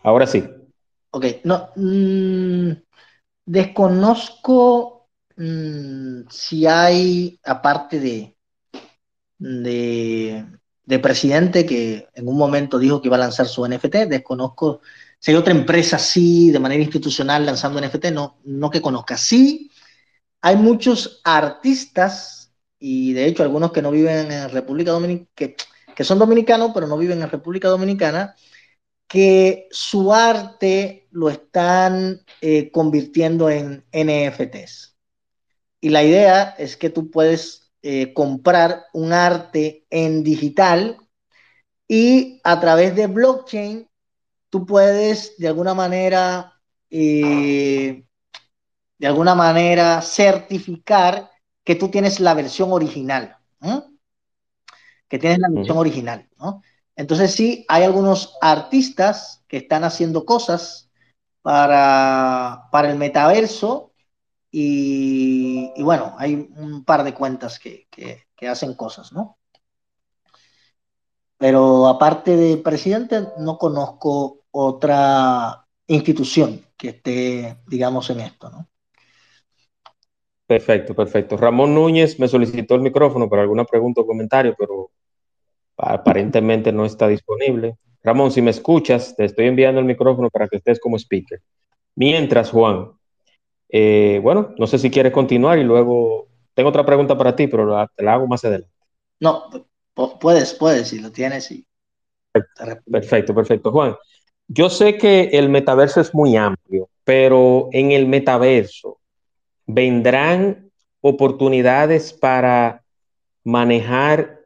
Ahora sí. Ok, no, mm, desconozco mm, si hay, aparte de, de, presidente que en un momento dijo que iba a lanzar su NFT, desconozco si hay otra empresa así, de manera institucional, lanzando NFT, no, no que conozca. Sí, hay muchos artistas y de hecho algunos que no viven en República Dominicana, que, que son dominicanos pero no viven en República Dominicana, que su arte lo están eh, convirtiendo en NFTs. Y la idea es que tú puedes eh, comprar un arte en digital y a través de blockchain tú puedes de alguna manera, eh, de alguna manera certificar que tú tienes la versión original, que tienes la versión original, ¿no? Entonces sí, hay algunos artistas que están haciendo cosas para, para el metaverso y, bueno, hay un par de cuentas que, que, hacen cosas, ¿no? Pero aparte de presidente, no conozco otra institución que esté, digamos, en esto, ¿no? Perfecto, perfecto. Ramón Núñez me solicitó el micrófono para alguna pregunta o comentario, pero aparentemente no está disponible. Ramón, si me escuchas, te estoy enviando el micrófono para que estés como speaker. Mientras, Juan, eh, bueno, no sé si quieres continuar y luego tengo otra pregunta para ti, pero te la hago más adelante. No, puedes, puedes, si lo tienes. Y... Perfecto, perfecto. Juan, yo sé que el metaverso es muy amplio, pero en el metaverso, vendrán oportunidades para manejar.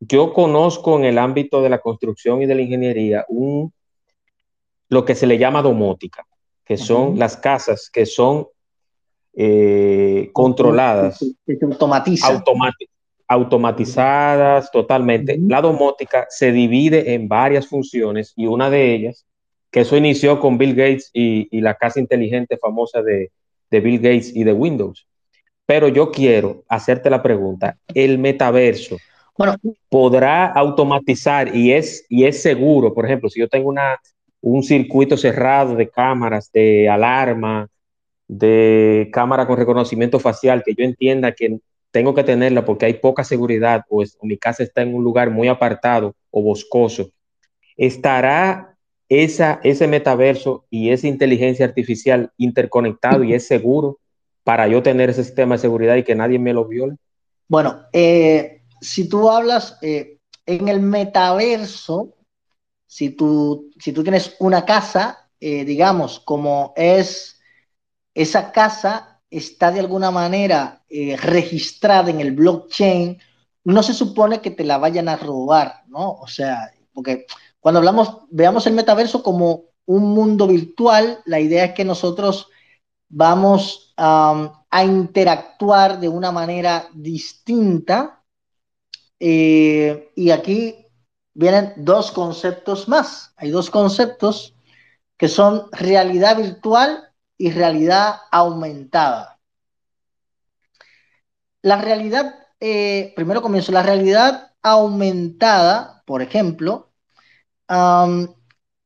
Yo conozco en el ámbito de la construcción y de la ingeniería un, lo que se le llama domótica, que son las casas que son eh, controladas, automatizadas totalmente. La domótica se divide en varias funciones y una de ellas, que eso inició con Bill Gates y la casa inteligente famosa de, de Bill Gates y de Windows. Pero yo quiero hacerte la pregunta, ¿el metaverso bueno, podrá automatizar y es, y es seguro? Por ejemplo, si yo tengo una, un circuito cerrado de cámaras, de alarma, de cámara con reconocimiento facial, que yo entienda que tengo que tenerla porque hay poca seguridad o, o mi casa está en un lugar muy apartado o boscoso, ¿estará esa, ese metaverso y esa inteligencia artificial interconectado y es seguro para yo tener ese sistema de seguridad y que nadie me lo viole? Bueno, eh, si tú hablas eh, en el metaverso, si tú, si tú tienes una casa, eh, digamos, como es esa casa está de alguna manera registrada en el blockchain, no se supone que te la vayan a robar, ¿no? O sea, porque cuando hablamos, veamos el metaverso como un mundo virtual, la idea es que nosotros vamos a interactuar de una manera distinta. Eh, y aquí vienen dos conceptos más. Hay dos conceptos que son realidad virtual y realidad aumentada. La realidad, eh, primero comienzo, la realidad aumentada, por ejemplo,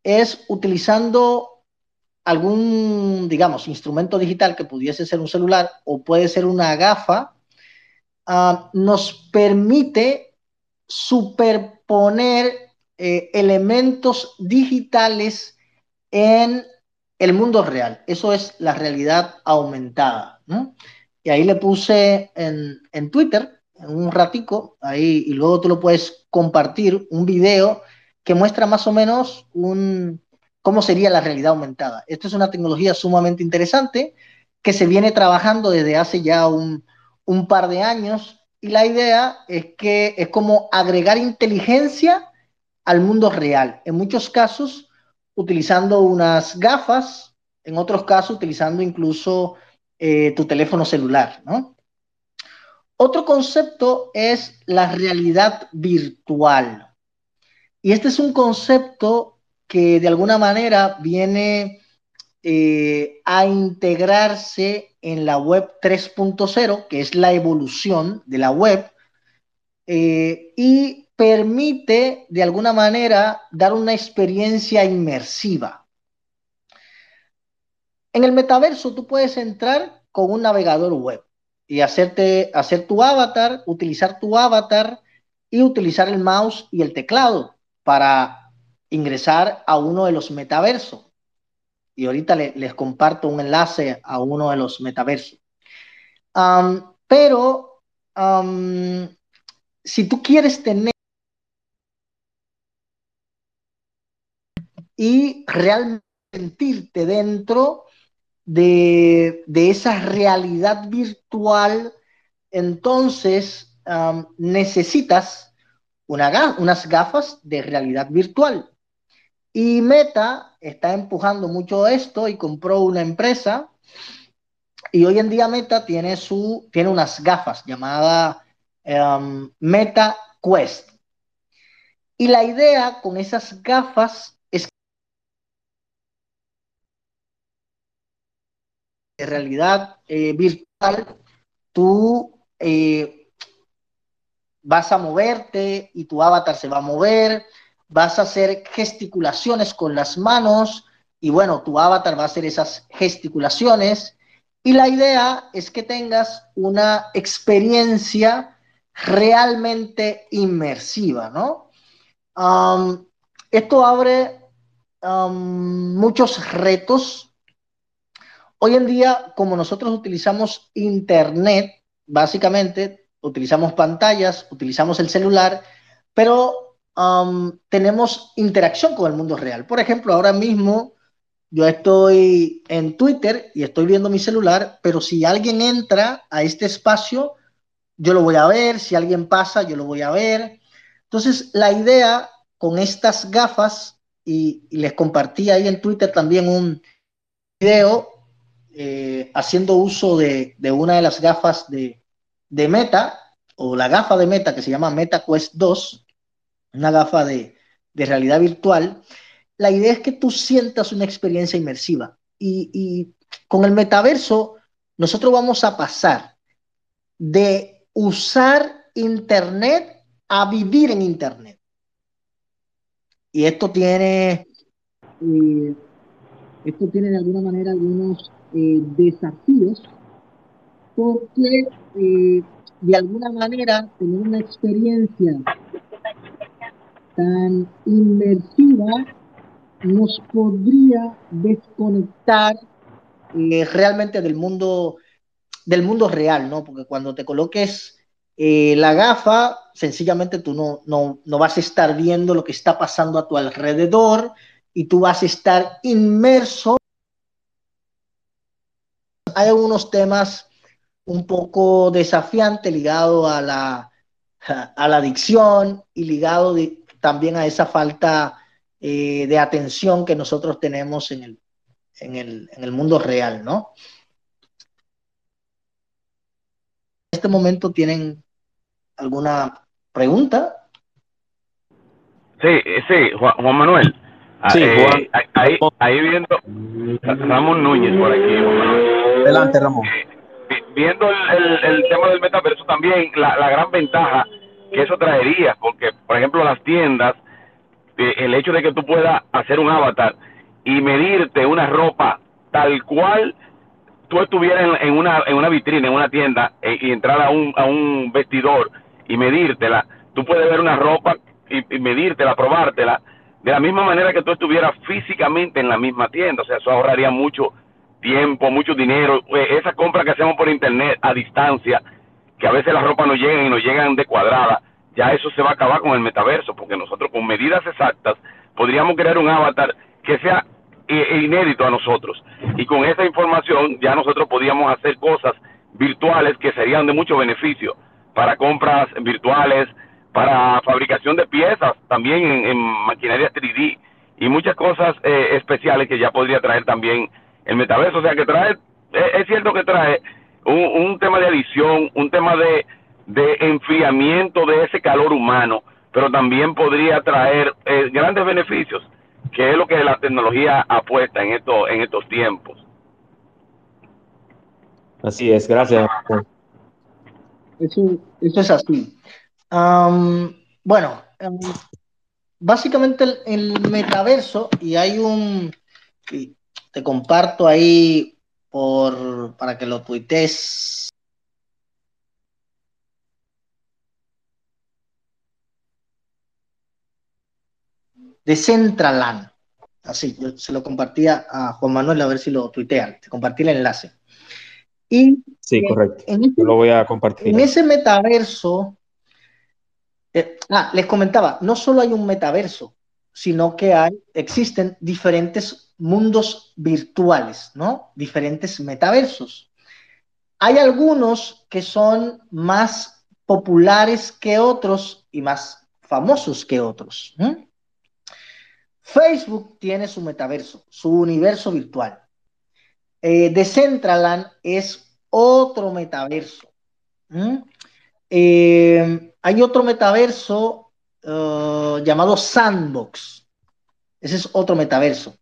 es utilizando algún, digamos, instrumento digital que pudiese ser un celular o puede ser una gafa, nos permite superponer eh, elementos digitales en el mundo real. Eso es la realidad aumentada. Y ahí le puse en, en Twitter, en un ratico, ahí, y luego tú lo puedes compartir, un video que muestra más o menos un, cómo sería la realidad aumentada. Esto es una tecnología sumamente interesante que se viene trabajando desde hace ya un, un par de años y la idea es que es como agregar inteligencia al mundo real. En muchos casos utilizando unas gafas, en otros casos utilizando incluso eh, tu teléfono celular, ¿no? Otro concepto es la realidad virtual. Y este es un concepto que de alguna manera viene eh, a integrarse en la web 3.0, que es la evolución de la web, eh, y permite de alguna manera dar una experiencia inmersiva. En el metaverso tú puedes entrar con un navegador web y hacerte, hacer tu avatar, utilizar tu avatar y utilizar el mouse y el teclado para ingresar a uno de los metaversos. Y ahorita les comparto un enlace a uno de los metaversos. pero si tú quieres tener y realmente sentirte dentro de, esa realidad virtual, entonces necesitas unas gafas de realidad virtual. Y Meta está empujando mucho esto y compró una empresa. Y hoy en día Meta tiene, su, tiene unas gafas llamadas Meta Quest. Y la idea con esas gafas realidad eh, virtual, tú eh, vas a moverte y tu avatar se va a mover, vas a hacer gesticulaciones con las manos y bueno, tu avatar va a hacer esas gesticulaciones y la idea es que tengas una experiencia realmente inmersiva, ¿no? esto abre muchos retos Hoy en día, como nosotros utilizamos Internet, básicamente utilizamos pantallas, utilizamos el celular, pero um, tenemos interacción con el mundo real. Por ejemplo, ahora mismo yo estoy en Twitter y estoy viendo mi celular, pero si alguien entra a este espacio, yo lo voy a ver, si alguien pasa, yo lo voy a ver. Entonces, la idea con estas gafas, y, les compartí ahí en Twitter también un video eh, haciendo uso de, una de las gafas de, Meta, o la gafa de Meta que se llama Meta Quest 2, una gafa de, realidad virtual, la idea es que tú sientas una experiencia inmersiva. Y, con el metaverso, nosotros vamos a pasar de usar Internet a vivir en Internet. Y esto tiene, eh, esto tiene de alguna manera algunos eh, desafíos porque eh, de alguna manera tener una experiencia tan inmersiva nos podría desconectar eh, realmente del mundo del mundo real, ¿no? Porque cuando te coloques la gafa, sencillamente tú no, no, no vas a estar viendo lo que está pasando a tu alrededor y tú vas a estar inmerso hay algunos temas un poco desafiantes ligados a la, a la adicción y ligado también a esa falta eh, de atención que nosotros tenemos en el, en el, en el mundo real, ¿no? En este momento tienen alguna pregunta. Sí, sí, Juan, Manuel. Sí, eh, ahí, ahí viendo Ramón Núñez por aquí, Juan Manuel. Adelante, Ramón. Viendo el, tema del metaverso también, la, gran ventaja que eso traería, porque, por ejemplo, las tiendas, eh, el hecho de que tú puedas hacer un avatar y medirte una ropa tal cual tú estuvieras en, una, en una vitrina, en una tienda, eh, y entrar a un, a un vestidor y medírtela, tú puedes ver una ropa y, y medírtela, probártela, de la misma manera que tú estuvieras físicamente en la misma tienda. O sea, eso ahorraría mucho tiempo, mucho dinero, pues, esa compra que hacemos por internet a distancia, que a veces las ropas no llegan y nos llegan de cuadrada, ya eso se va a acabar con el metaverso, porque nosotros con medidas exactas podríamos crear un avatar que sea inédito a nosotros. Y con esa información ya nosotros podríamos hacer cosas virtuales que serían de mucho beneficio para compras virtuales, para fabricación de piezas, también en, maquinaria 3D y muchas cosas eh, especiales que ya podría traer también el metaverso, o sea que trae, es, cierto que trae un, tema de adición, un tema de, de enfriamiento de ese calor humano, pero también podría traer eh, grandes beneficios, que es lo que la tecnología apuesta en estos, en estos tiempos. Así es, gracias. Eso, eso es así. bueno, básicamente el, el, metaverso, y hay un, te comparto ahí por, para que lo tuites. De Centraland. Así, yo se lo compartía a Juan Manuel a ver si lo tuitea. Te compartí el enlace. Y sí, correcto. Yo lo voy a compartir. En ese metaverso, eh, ah, les comentaba, no solo hay un metaverso, sino que hay, existen diferentes mundos virtuales, ¿no? Diferentes metaversos. Hay algunos que son más populares que otros y más famosos que otros. Facebook tiene su metaverso, su universo virtual. Eh, Decentraland es otro metaverso. Eh, hay otro metaverso uh, llamado Sandbox. Ese es otro metaverso.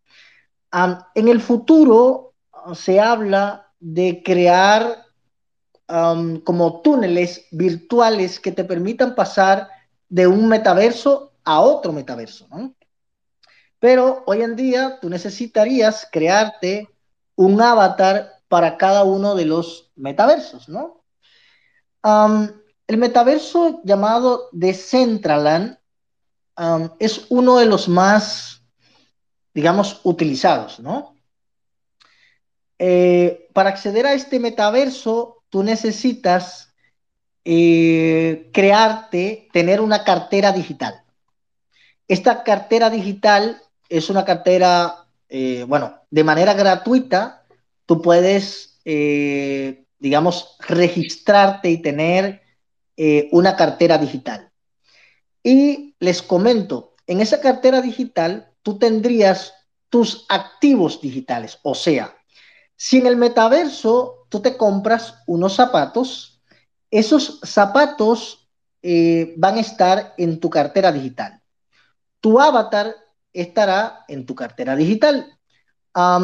en el futuro uh, se habla de crear um, como túneles virtuales que te permitan pasar de un metaverso a otro metaverso. Pero hoy en día tú necesitarías crearte un avatar para cada uno de los metaversos, ¿no? El metaverso llamado Decentraland es uno de los más, digamos, utilizados, ¿no? Eh, para acceder a este metaverso, tú necesitas eh, crearte, tener una cartera digital. Esta cartera digital es una cartera eh, bueno, de manera gratuita, tú puedes, digamos, registrarte y tener eh, una cartera digital. Y les comento, en esa cartera digital tú tendrías tus activos digitales, o sea, si en el metaverso tú te compras unos zapatos, esos zapatos van a estar en tu cartera digital. Tu avatar estará en tu cartera digital.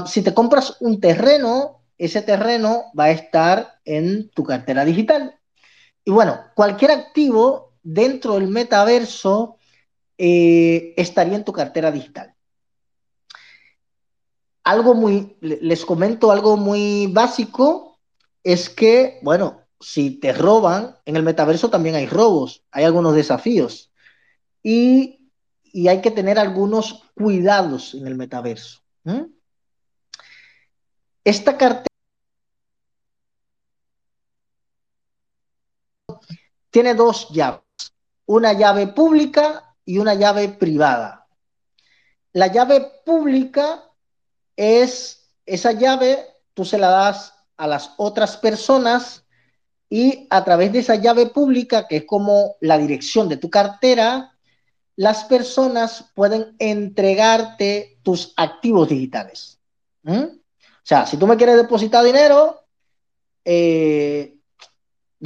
si te compras un terreno, ese terreno va a estar en tu cartera digital. Y bueno, cualquier activo dentro del metaverso eh, estaría en tu cartera digital. Algo muy, les comento algo muy básico, es que, bueno, si te roban, en el metaverso también hay robos, hay algunos desafíos. Y y hay que tener algunos cuidados en el metaverso. Esta cartera tiene dos llaves, una llave pública y una llave privada. La llave pública es esa llave, tú se la das a las otras personas y a través de esa llave pública, que es como la dirección de tu cartera, las personas pueden entregarte tus activos digitales. ¿Mm? O sea, si tú me quieres depositar dinero, eh,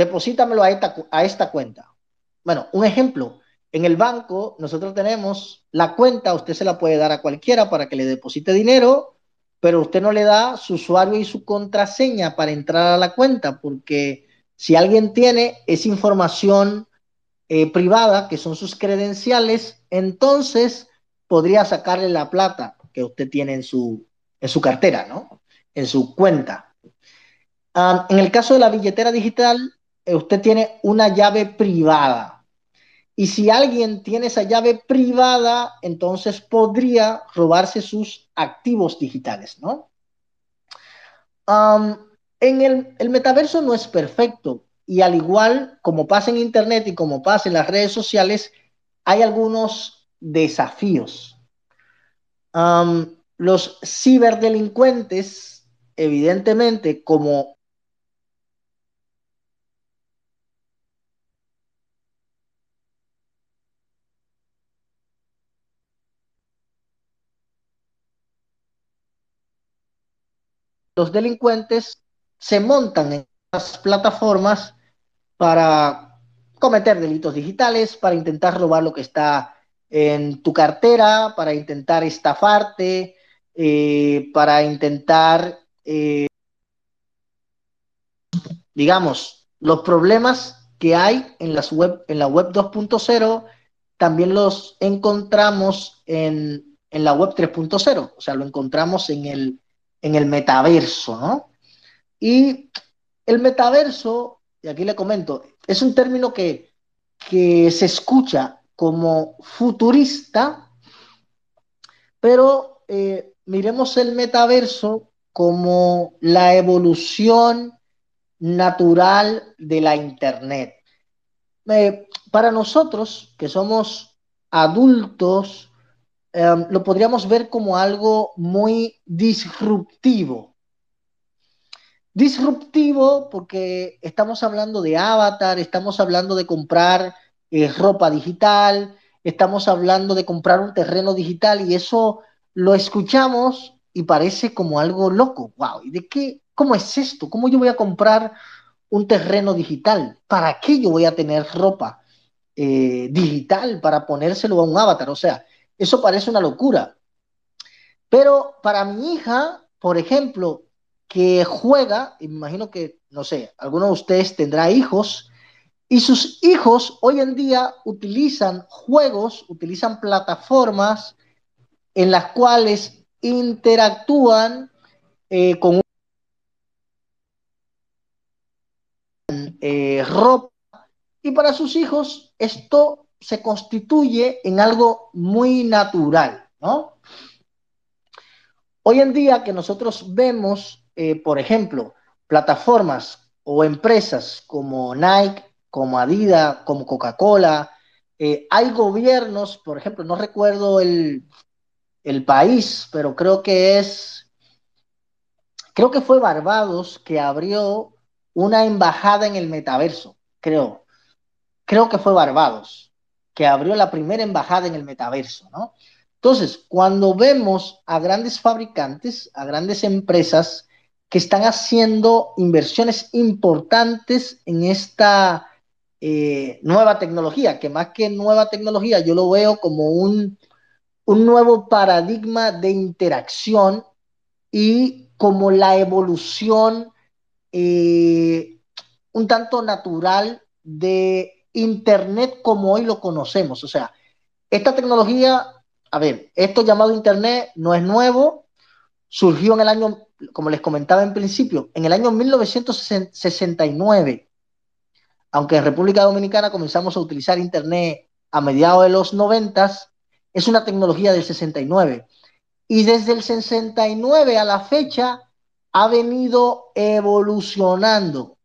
deposítamelo a esta, a esta cuenta. Bueno, un ejemplo, en el banco nosotros tenemos la cuenta, usted se la puede dar a cualquiera para que le deposite dinero, pero usted no le da su usuario y su contraseña para entrar a la cuenta, porque si alguien tiene esa información eh, privada, que son sus credenciales, entonces podría sacarle la plata que usted tiene en su, en su cartera, ¿no? En su cuenta. en el caso de la billetera digital, usted tiene una llave privada. Y si alguien tiene esa llave privada, entonces podría robarse sus activos digitales, ¿no? en el, el metaverso no es perfecto, y al igual como pasa en Internet y como pasa en las redes sociales, hay algunos desafíos. los ciberdelincuentes, evidentemente, como los delincuentes se montan en las plataformas para cometer delitos digitales, para intentar robar lo que está en tu cartera, para intentar estafarte, eh, para intentar, eh, digamos, los problemas que hay en, las web, en la web 2.0 también los encontramos en, en la web 3.0, o sea, lo encontramos en el, en el metaverso, ¿no? Y el metaverso y aquí le comento, es un término que, se escucha como futurista, pero eh, miremos el metaverso como la evolución natural de la Internet. Eh, para nosotros, que somos adultos, eh, lo podríamos ver como algo muy disruptivo. Disruptivo porque estamos hablando de avatar, estamos hablando de comprar eh, ropa digital, estamos hablando de comprar un terreno digital y eso lo escuchamos y parece como algo loco. ¡Wow! ¿Y de qué? ¿Cómo es esto? ¿Cómo yo voy a comprar un terreno digital? ¿Para qué yo voy a tener ropa eh, digital para ponérselo a un avatar? O sea, eso parece una locura. Pero para mi hija, por ejemplo, que juega, imagino que, no sé, alguno de ustedes tendrá hijos, y sus hijos hoy en día utilizan juegos, utilizan plataformas en las cuales interactúan eh, con eh, ropa y para sus hijos esto se constituye en algo muy natural, ¿no? Hoy en día que nosotros vemos, eh, por ejemplo, plataformas o empresas como Nike, como Adidas, como Coca-Cola, eh, hay gobiernos, por ejemplo, no recuerdo el, el país, pero creo que es, creo que fue Barbados que abrió una embajada en el metaverso, creo. Creo que fue Barbados, que abrió la primera embajada en el metaverso, ¿no? Entonces, cuando vemos a grandes fabricantes, a grandes empresas que están haciendo inversiones importantes en esta eh, nueva tecnología, que más que nueva tecnología, yo lo veo como un, nuevo paradigma de interacción y como la evolución eh, un tanto natural de Internet como hoy lo conocemos. O sea, esta tecnología, a ver, esto llamado Internet no es nuevo, surgió en el año, como les comentaba en principio, en el año 1969, aunque en República Dominicana comenzamos a utilizar Internet a mediados de los 90, es una tecnología del 69. Y desde el 69 a la fecha ha venido evolucionando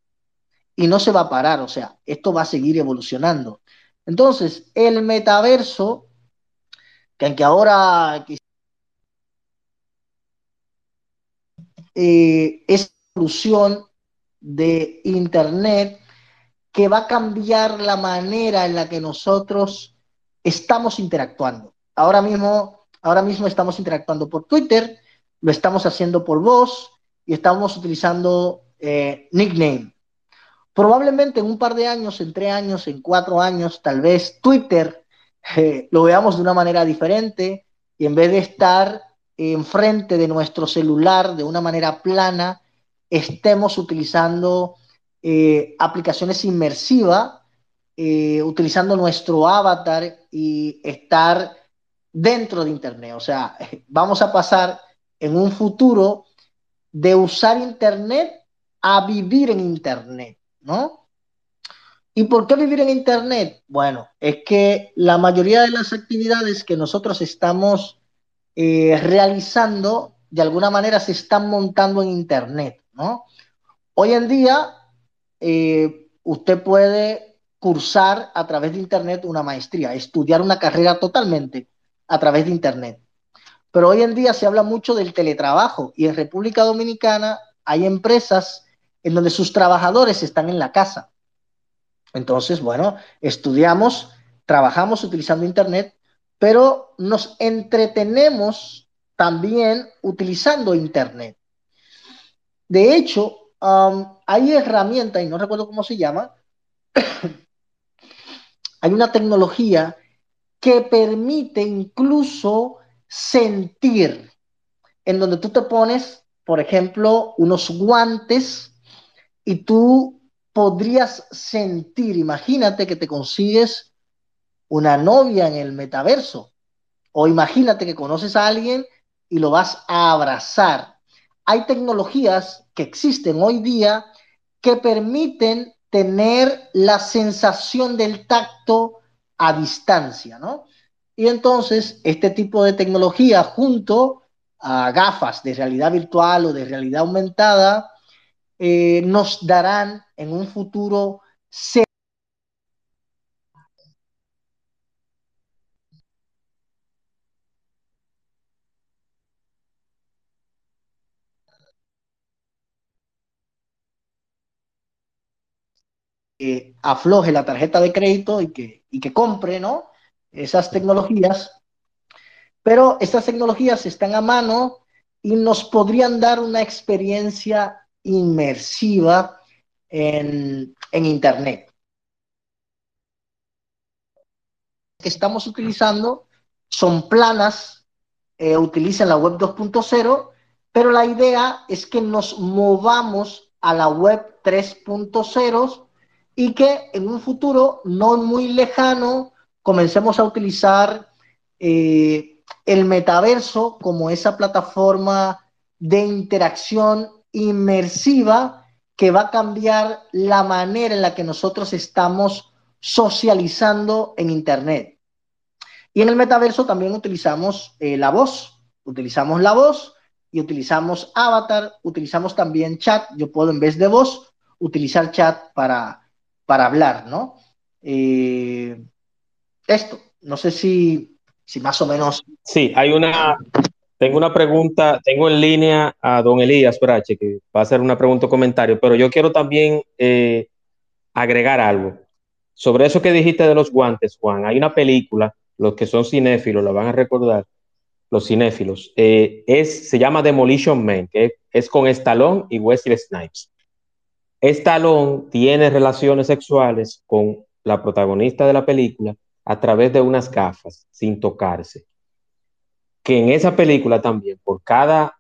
y no se va a parar, o sea, esto va a seguir evolucionando. Entonces, el metaverso, que aunque ahora eh, es evolución de Internet que va a cambiar la manera en la que nosotros estamos interactuando. Ahora mismo, ahora mismo estamos interactuando por Twitter, lo estamos haciendo por voz, y estamos utilizando eh, nickname. Probablemente en un par de años, en tres años, en cuatro años, tal vez Twitter eh, lo veamos de una manera diferente y en vez de estar enfrente de nuestro celular de una manera plana, estemos utilizando eh, aplicaciones inmersivas, utilizando nuestro avatar y estar dentro de Internet. O sea, vamos a pasar en un futuro de usar Internet a vivir en Internet, ¿no? ¿Y por qué vivir en Internet? Bueno, es que la mayoría de las actividades que nosotros estamos eh, realizando, de alguna manera se están montando en Internet, ¿no? Hoy en día, eh, usted puede cursar a través de Internet una maestría, estudiar una carrera totalmente a través de Internet. Pero hoy en día se habla mucho del teletrabajo y en República Dominicana hay empresas en donde sus trabajadores están en la casa. Entonces, bueno, estudiamos, trabajamos utilizando Internet, pero nos entretenemos también utilizando Internet. De hecho, hay herramientas, y no recuerdo cómo se llama, hay una tecnología que permite incluso sentir, en donde tú te pones, por ejemplo, unos guantes y tú podrías sentir, imagínate que te consigues una novia en el metaverso, o imagínate que conoces a alguien y lo vas a abrazar. Hay tecnologías que existen hoy día que permiten tener la sensación del tacto a distancia, ¿no? Y entonces, este tipo de tecnología junto a gafas de realidad virtual o de realidad aumentada, eh, nos darán en un futuro afloje la tarjeta de crédito y que, y que compre, ¿no? Esas tecnologías. Pero estas tecnologías están a mano y nos podrían dar una experiencia inmersiva en, Internet. Que estamos utilizando son planas, eh, utilizan la web 2.0, pero la idea es que nos movamos a la web 3.0 y que en un futuro no muy lejano comencemos a utilizar eh, el metaverso como esa plataforma de interacción inmersiva que va a cambiar la manera en la que nosotros estamos socializando en Internet. Y en el metaverso también utilizamos eh, la voz, utilizamos la voz y utilizamos avatar, utilizamos también chat. Yo puedo en vez de voz utilizar chat para, para hablar, ¿no? Eh, esto, no sé si, si más o menos. Sí, hay una, tengo una pregunta, tengo en línea a don Elías Brache, que va a hacer una pregunta o comentario, pero yo quiero también eh, agregar algo. Sobre eso que dijiste de los guantes, Juan, hay una película, los que son cinéfilos la van a recordar, los cinéfilos, eh, es, se llama Demolition Man, que es con Stallone y Wesley Snipes. Stallone tiene relaciones sexuales con la protagonista de la película a través de unas gafas, sin tocarse. Que en esa película también, por cada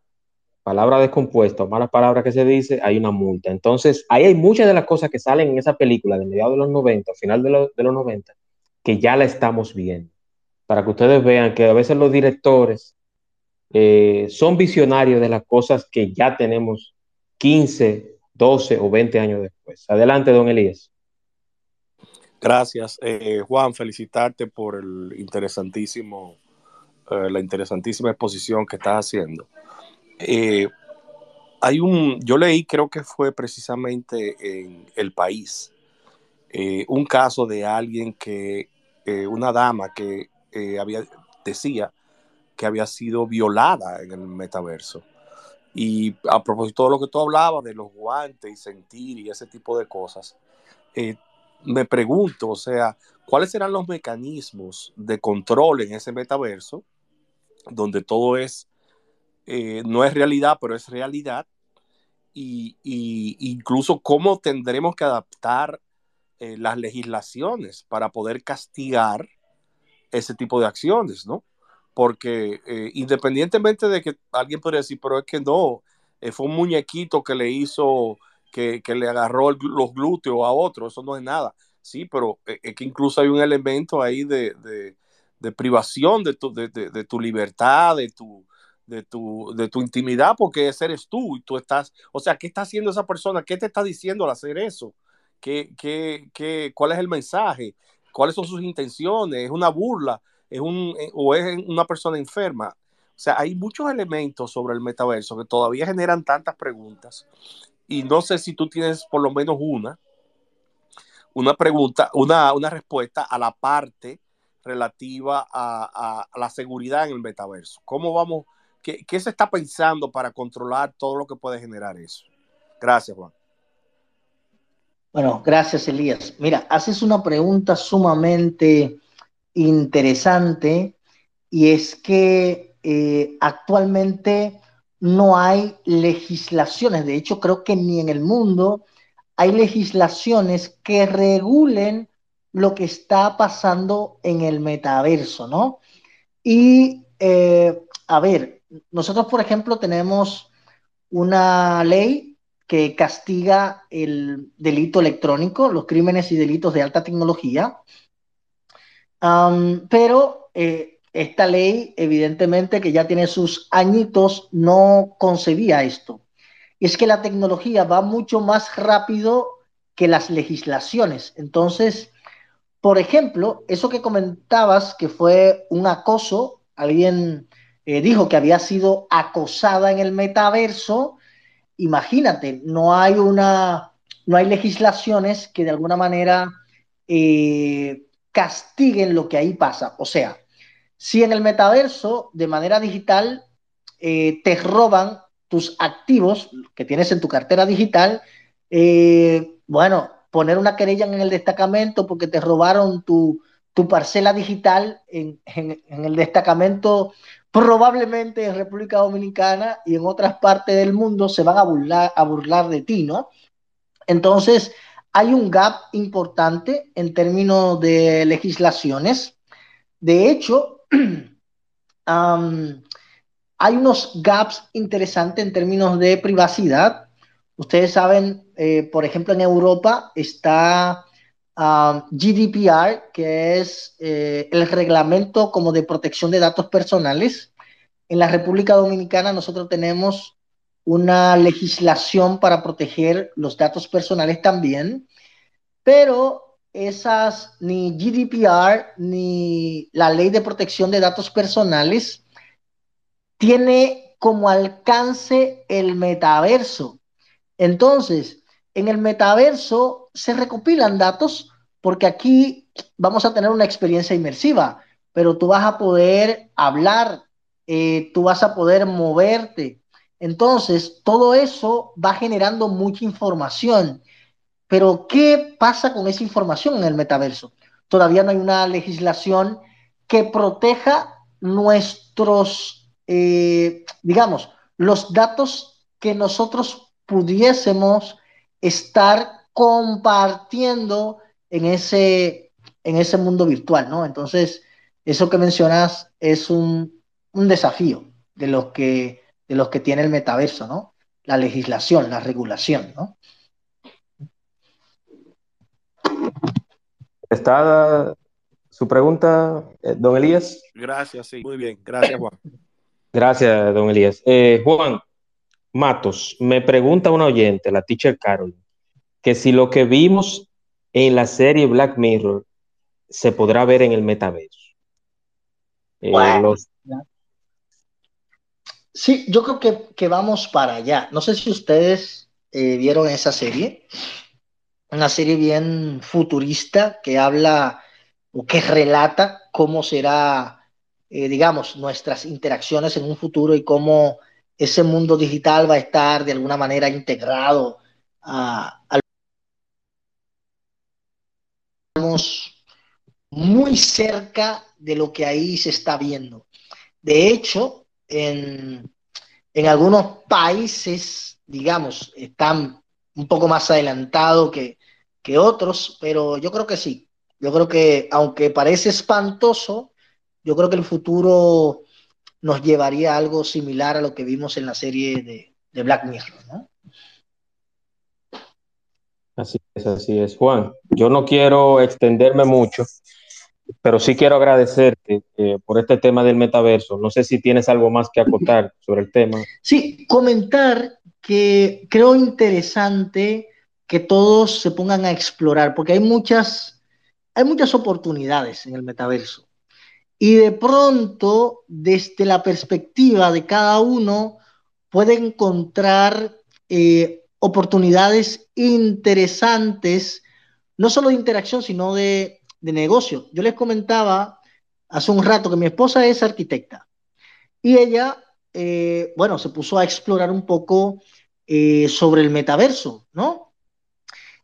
palabra descompuesta o mala palabra que se dice, hay una multa. Entonces, ahí hay muchas de las cosas que salen en esa película de mediados de los 90, final de, los 90, que ya la estamos viendo. Para que ustedes vean que a veces los directores eh, son visionarios de las cosas que ya tenemos 15, 12 o 20 años después. Adelante, don Elías. Gracias, eh, Juan. Felicitarte por el interesantísimo, eh, la interesantísima exposición que estás haciendo. Eh, hay un, yo leí, creo que fue precisamente en El País, un caso de alguien que, una dama que había, decía que había sido violada en el metaverso y a propósito de lo que tú hablabas, de los guantes y sentir y ese tipo de cosas, eh, me pregunto, o sea, ¿cuáles serán los mecanismos de control en ese metaverso, donde todo es, eh, no es realidad, pero es realidad? Y, incluso cómo tendremos que adaptar eh, las legislaciones para poder castigar ese tipo de acciones, ¿no? porque eh, independientemente de que alguien podría decir, pero es que no, fue un muñequito que le hizo, que, le agarró los glúteos a otro, eso no es nada. Sí, pero es que incluso hay un elemento ahí de, privación de tu, de, tu libertad, de tu, de tu, de tu intimidad, porque ese eres tú y tú estás, o sea, ¿qué está haciendo esa persona? ¿Qué te está diciendo al hacer eso? ¿Qué, qué, qué, ¿Cuál es el mensaje? ¿Cuáles son sus intenciones? ¿Es una burla? es un, eh, o es una persona enferma. O sea, hay muchos elementos sobre el metaverso que todavía generan tantas preguntas. Y no sé si tú tienes por lo menos una, una pregunta, una, una respuesta a la parte relativa a, la seguridad en el metaverso. ¿Cómo vamos? Qué, ¿Qué se está pensando para controlar todo lo que puede generar eso? Gracias, Juan. Bueno, gracias, Elías. Mira, haces una pregunta sumamente interesante y es que eh, actualmente no hay legislaciones, de hecho creo que ni en el mundo hay legislaciones que regulen lo que está pasando en el metaverso, ¿no? Y, eh, a ver, nosotros, por ejemplo, tenemos una ley que castiga el delito electrónico, los crímenes y delitos de alta tecnología, pero eh, esta ley, evidentemente, que ya tiene sus añitos, no concebía esto. Y es que la tecnología va mucho más rápido que las legislaciones. Entonces, por ejemplo, eso que comentabas, que fue un acoso, alguien eh, dijo que había sido acosada en el metaverso, imagínate, no hay una, no hay legislaciones que de alguna manera eh, castiguen lo que ahí pasa. O sea, si en el metaverso, de manera digital, eh, te roban tus activos que tienes en tu cartera digital, bueno, poner una querella en el destacamento porque te robaron tu, tu parcela digital en, en, el destacamento, probablemente en República Dominicana y en otras partes del mundo se van a burlar, a burlar de ti, ¿no? Entonces, hay un gap importante en términos de legislaciones. De hecho, hay unos gaps interesantes en términos de privacidad. Ustedes saben, eh, por ejemplo, en Europa está um, GDPR, que es eh, el reglamento como de protección de datos personales. En la República Dominicana nosotros tenemos una legislación para proteger los datos personales también, pero esas ni GDPR ni la ley de protección de datos personales tiene como alcance el metaverso. Entonces, en el metaverso se recopilan datos porque aquí vamos a tener una experiencia inmersiva, pero tú vas a poder hablar, eh, tú vas a poder moverte. Entonces, todo eso va generando mucha información. Pero, ¿qué pasa con esa información en el metaverso? Todavía no hay una legislación que proteja nuestros eh, digamos, los datos que nosotros pudiésemos estar compartiendo en ese, en ese mundo virtual, ¿no? Entonces, eso que mencionas es un, un desafío de los, que, de los que tiene el metaverso, ¿no? La legislación, la regulación, ¿no? ¿Está su pregunta, eh, don Elías? Gracias, sí, muy bien. Gracias, Juan. Gracias, don Elías. Eh, Juan Matos, me pregunta una oyente, la teacher Carol, que si lo que vimos en la serie Black Mirror se podrá ver en el metaverso. Eh, los... Sí, yo creo que, que, vamos para allá. No sé si ustedes eh, vieron esa serie, una serie bien futurista que habla o que relata cómo será eh, digamos, nuestras interacciones en un futuro y cómo ese mundo digital va a estar de alguna manera integrado a, a muy cerca de lo que ahí se está viendo. De hecho, en, en algunos países, digamos, están un poco más adelantados que, que otros, pero yo creo que sí. Yo creo que, aunque parece espantoso, yo creo que el futuro nos llevaría a algo similar a lo que vimos en la serie de, de Black Mirror, ¿no? Así es, así es. Juan, yo no quiero extenderme mucho, pero sí quiero agradecerte eh, por este tema del metaverso. No sé si tienes algo más que acotar sobre el tema. Sí, comentar que creo interesante que todos se pongan a explorar, porque hay muchas, hay muchas oportunidades en el metaverso. Y de pronto, desde la perspectiva de cada uno, puede encontrar eh, oportunidades interesantes, no solo de interacción, sino de, de negocio. Yo les comentaba hace un rato que mi esposa es arquitecta y ella, eh, bueno, se puso a explorar un poco eh, sobre el metaverso, ¿no?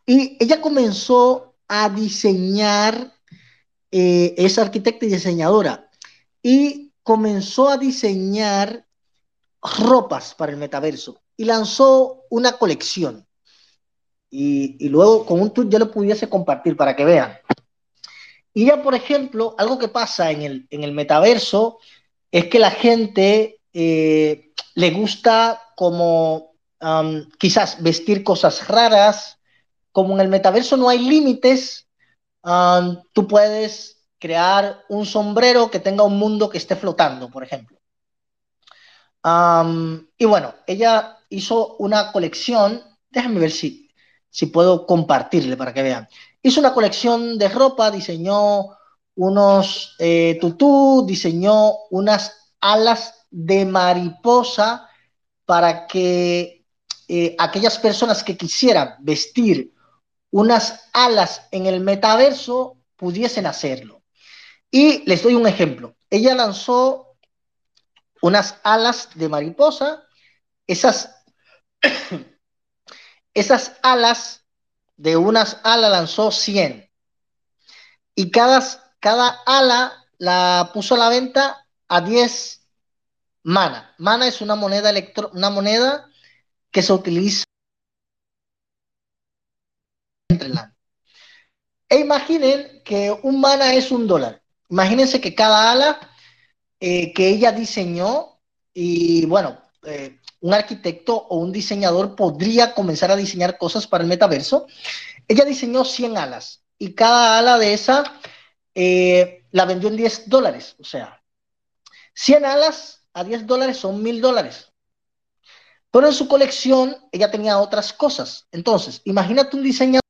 Y ella comenzó a diseñar eh, es arquitecta y diseñadora y comenzó a diseñar ropas para el metaverso y lanzó una colección. Y, luego con un tweet yo lo pudiese compartir para que vean. Y ya, por ejemplo, algo que pasa en el, en el metaverso es que la gente eh, le gusta como quizás vestir cosas raras, como en el metaverso no hay límites, Tú puedes crear un sombrero que tenga un mundo que esté flotando, por ejemplo. Y bueno, ella hizo una colección, déjame ver si, si puedo compartirle para que vean. Hizo una colección de ropa, diseñó unos eh, tutú, diseñó unas alas de mariposa para que eh, aquellas personas que quisieran vestir unas alas en el metaverso pudiesen hacerlo. Y les doy un ejemplo. Ella lanzó unas alas de mariposa. Esas, esas alas de unas alas lanzó 100. Y cada, cada ala la puso a la venta a 10 mana. Mana es una moneda, electro, una moneda que se utiliza E imaginen que un mana es un dólar. Imagínense que cada ala eh, que ella diseñó, y bueno, eh, un arquitecto o un diseñador podría comenzar a diseñar cosas para el metaverso. Ella diseñó 100 alas y cada ala de esa eh, la vendió en 10 dólares. O sea, 100 alas a 10 dólares son 1000 dólares. Pero en su colección ella tenía otras cosas. Entonces, imagínate un diseñador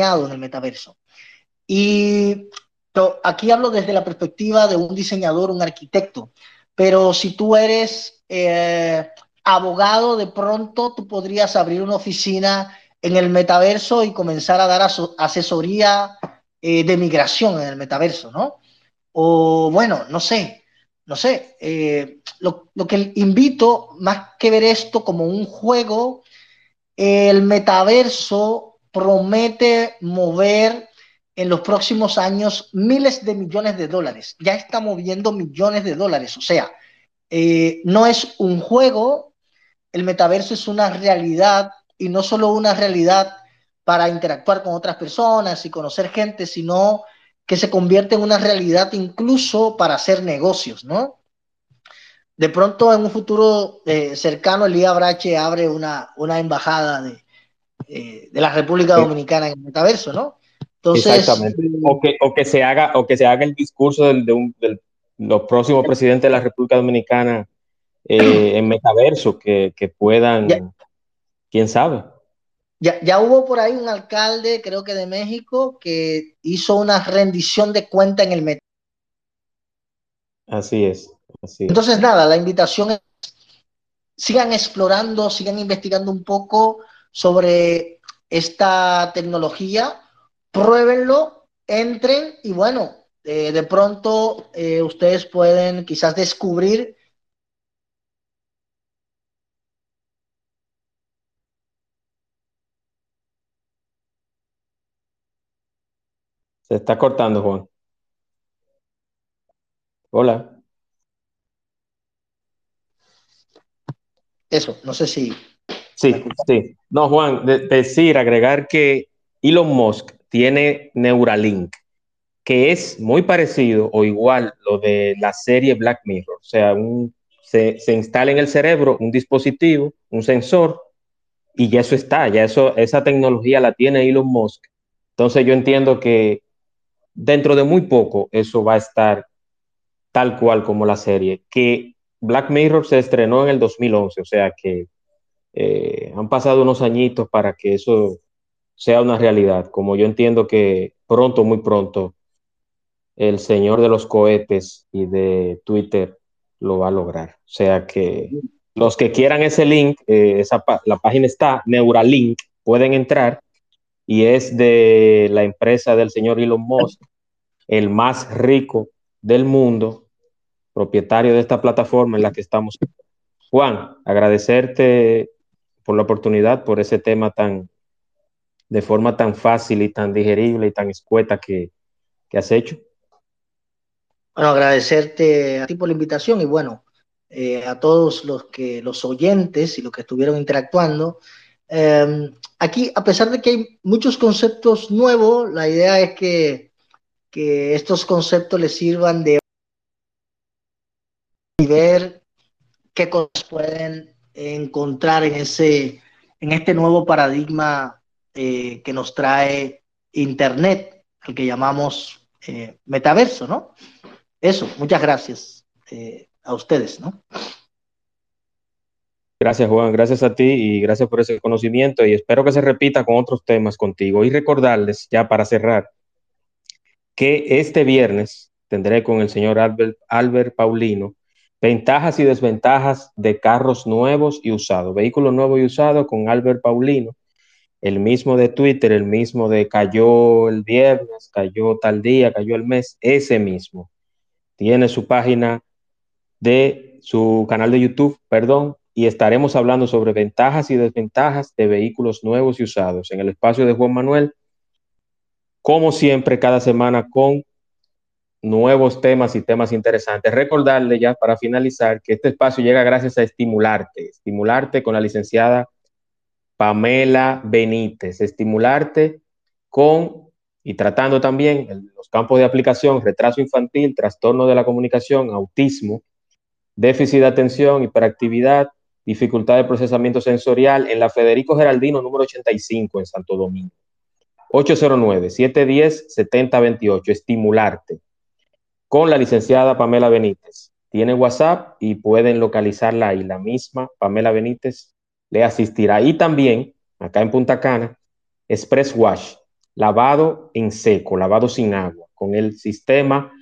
en el metaverso. Y aquí hablo desde la perspectiva de un diseñador, un arquitecto, pero si tú eres eh, abogado, de pronto tú podrías abrir una oficina en el metaverso y comenzar a dar asesoría eh, de migración en el metaverso, ¿no? O bueno, no sé, no sé, eh, lo, que invito, más que ver esto como un juego, el metaverso promete mover en los próximos años miles de millones de dólares. Ya está moviendo millones de dólares. O sea, eh, no es un juego, el metaverso es una realidad y no solo una realidad para interactuar con otras personas y conocer gente, sino que se convierte en una realidad incluso para hacer negocios, ¿no? De pronto en un futuro eh, cercano, Elías Brache abre una, una embajada de, eh, de la República Dominicana en el metaverso, ¿no? Entonces, Exactamente. O que, o que, se haga, o que se haga el discurso del, de, un, los próximos presidentes de la República Dominicana eh, en metaverso, que, que puedan, quién sabe. Ya, ya, hubo por ahí un alcalde, creo que de México, que hizo una rendición de cuenta en el metaverso. Así es, así Entonces, nada, la invitación es sigan explorando, sigan investigando un poco sobre esta tecnología, pruébenlo, entren y bueno, eh, de pronto eh, ustedes pueden quizás descubrir Se está cortando, Juan. Hola. Eso, no sé si Sí, sí. No, Juan, decir, agregar que Elon Musk tiene Neuralink, que es muy parecido o igual lo de la serie Black Mirror. O sea, se, instala en el cerebro un dispositivo, un sensor, y ya eso está, ya eso, esa tecnología la tiene Elon Musk. Entonces yo entiendo que dentro de muy poco eso va a estar tal cual como la serie, que Black Mirror se estrenó en el 2011, o sea que eh, han pasado unos añitos para que eso sea una realidad, como yo entiendo que pronto, muy pronto, el señor de los cohetes y de Twitter lo va a lograr. O sea que los que quieran ese link, eh, esa, la página está, Neuralink, pueden entrar y es de la empresa del señor Elon Musk, el más rico del mundo, propietario de esta plataforma en la que estamos. Juan, agradecerte por la oportunidad, por ese tema tan, de forma tan fácil y tan digerible y tan escueta que, has hecho. Bueno, agradecerte a ti por la invitación y bueno, eh, a todos los que los oyentes y los que estuvieron interactuando. Em, aquí, a pesar de que hay muchos conceptos nuevos, la idea es que, que estos conceptos les sirvan de ver qué cosas pueden encontrar en, ese, en este nuevo paradigma eh, que nos trae Internet, el que llamamos eh, metaverso, ¿no? Eso, muchas gracias eh, a ustedes, ¿no? Gracias, Juan. Gracias a ti y gracias por ese conocimiento y espero que se repita con otros temas contigo. Y recordarles, ya para cerrar, que este viernes tendré con el señor Albert, Albert Paulino ventajas y desventajas de carros nuevos y usados, vehículos nuevos y usados con Albert Paulino, el mismo de Twitter, el mismo de cayó el viernes, cayó tal día, cayó el mes, ese mismo. Tiene su página de su canal de YouTube, perdón, y estaremos hablando sobre ventajas y desventajas de vehículos nuevos y usados. En el espacio de Juan Manuel, como siempre, cada semana con nuevos temas y temas interesantes. Recordarle ya para finalizar que este espacio llega gracias a Estimularte, Estimularte con la licenciada Pamela Benítez, Estimularte con y tratando también los campos de aplicación, retraso infantil, trastorno de la comunicación, autismo, déficit de atención, hiperactividad, dificultad de procesamiento sensorial en la Federico Geraldino número 85 en Santo Domingo. 809-710-7028, estimularte con la licenciada Pamela Benítez. Tiene WhatsApp y pueden localizarla ahí. La misma Pamela Benítez le asistirá. Y también, acá en Punta Cana, Express Wash, lavado en seco, lavado sin agua, con el sistema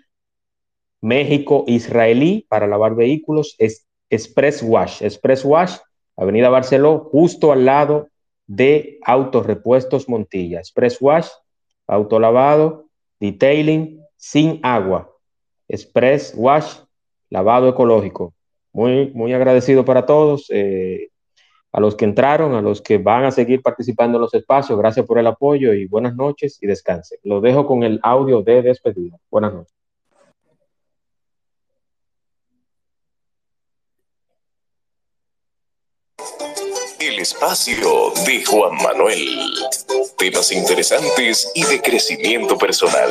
México-Israelí para lavar vehículos, es Express Wash. Express Wash, Avenida Barceló, justo al lado de Autorepuestos Montilla. Express Wash, autolavado, detailing, sin agua. Express Wash, lavado ecológico. Muy, muy agradecido para todos, eh, a los que entraron, a los que van a seguir participando en los espacios. Gracias por el apoyo y buenas noches y descanse. Lo dejo con el audio de despedida. Buenas noches. El espacio de Juan Manuel. Temas interesantes y de crecimiento personal.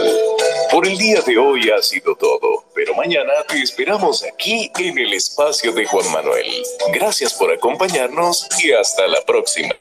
Por el día de hoy ha sido todo, pero mañana te esperamos aquí en el espacio de Juan Manuel. Gracias por acompañarnos y hasta la próxima.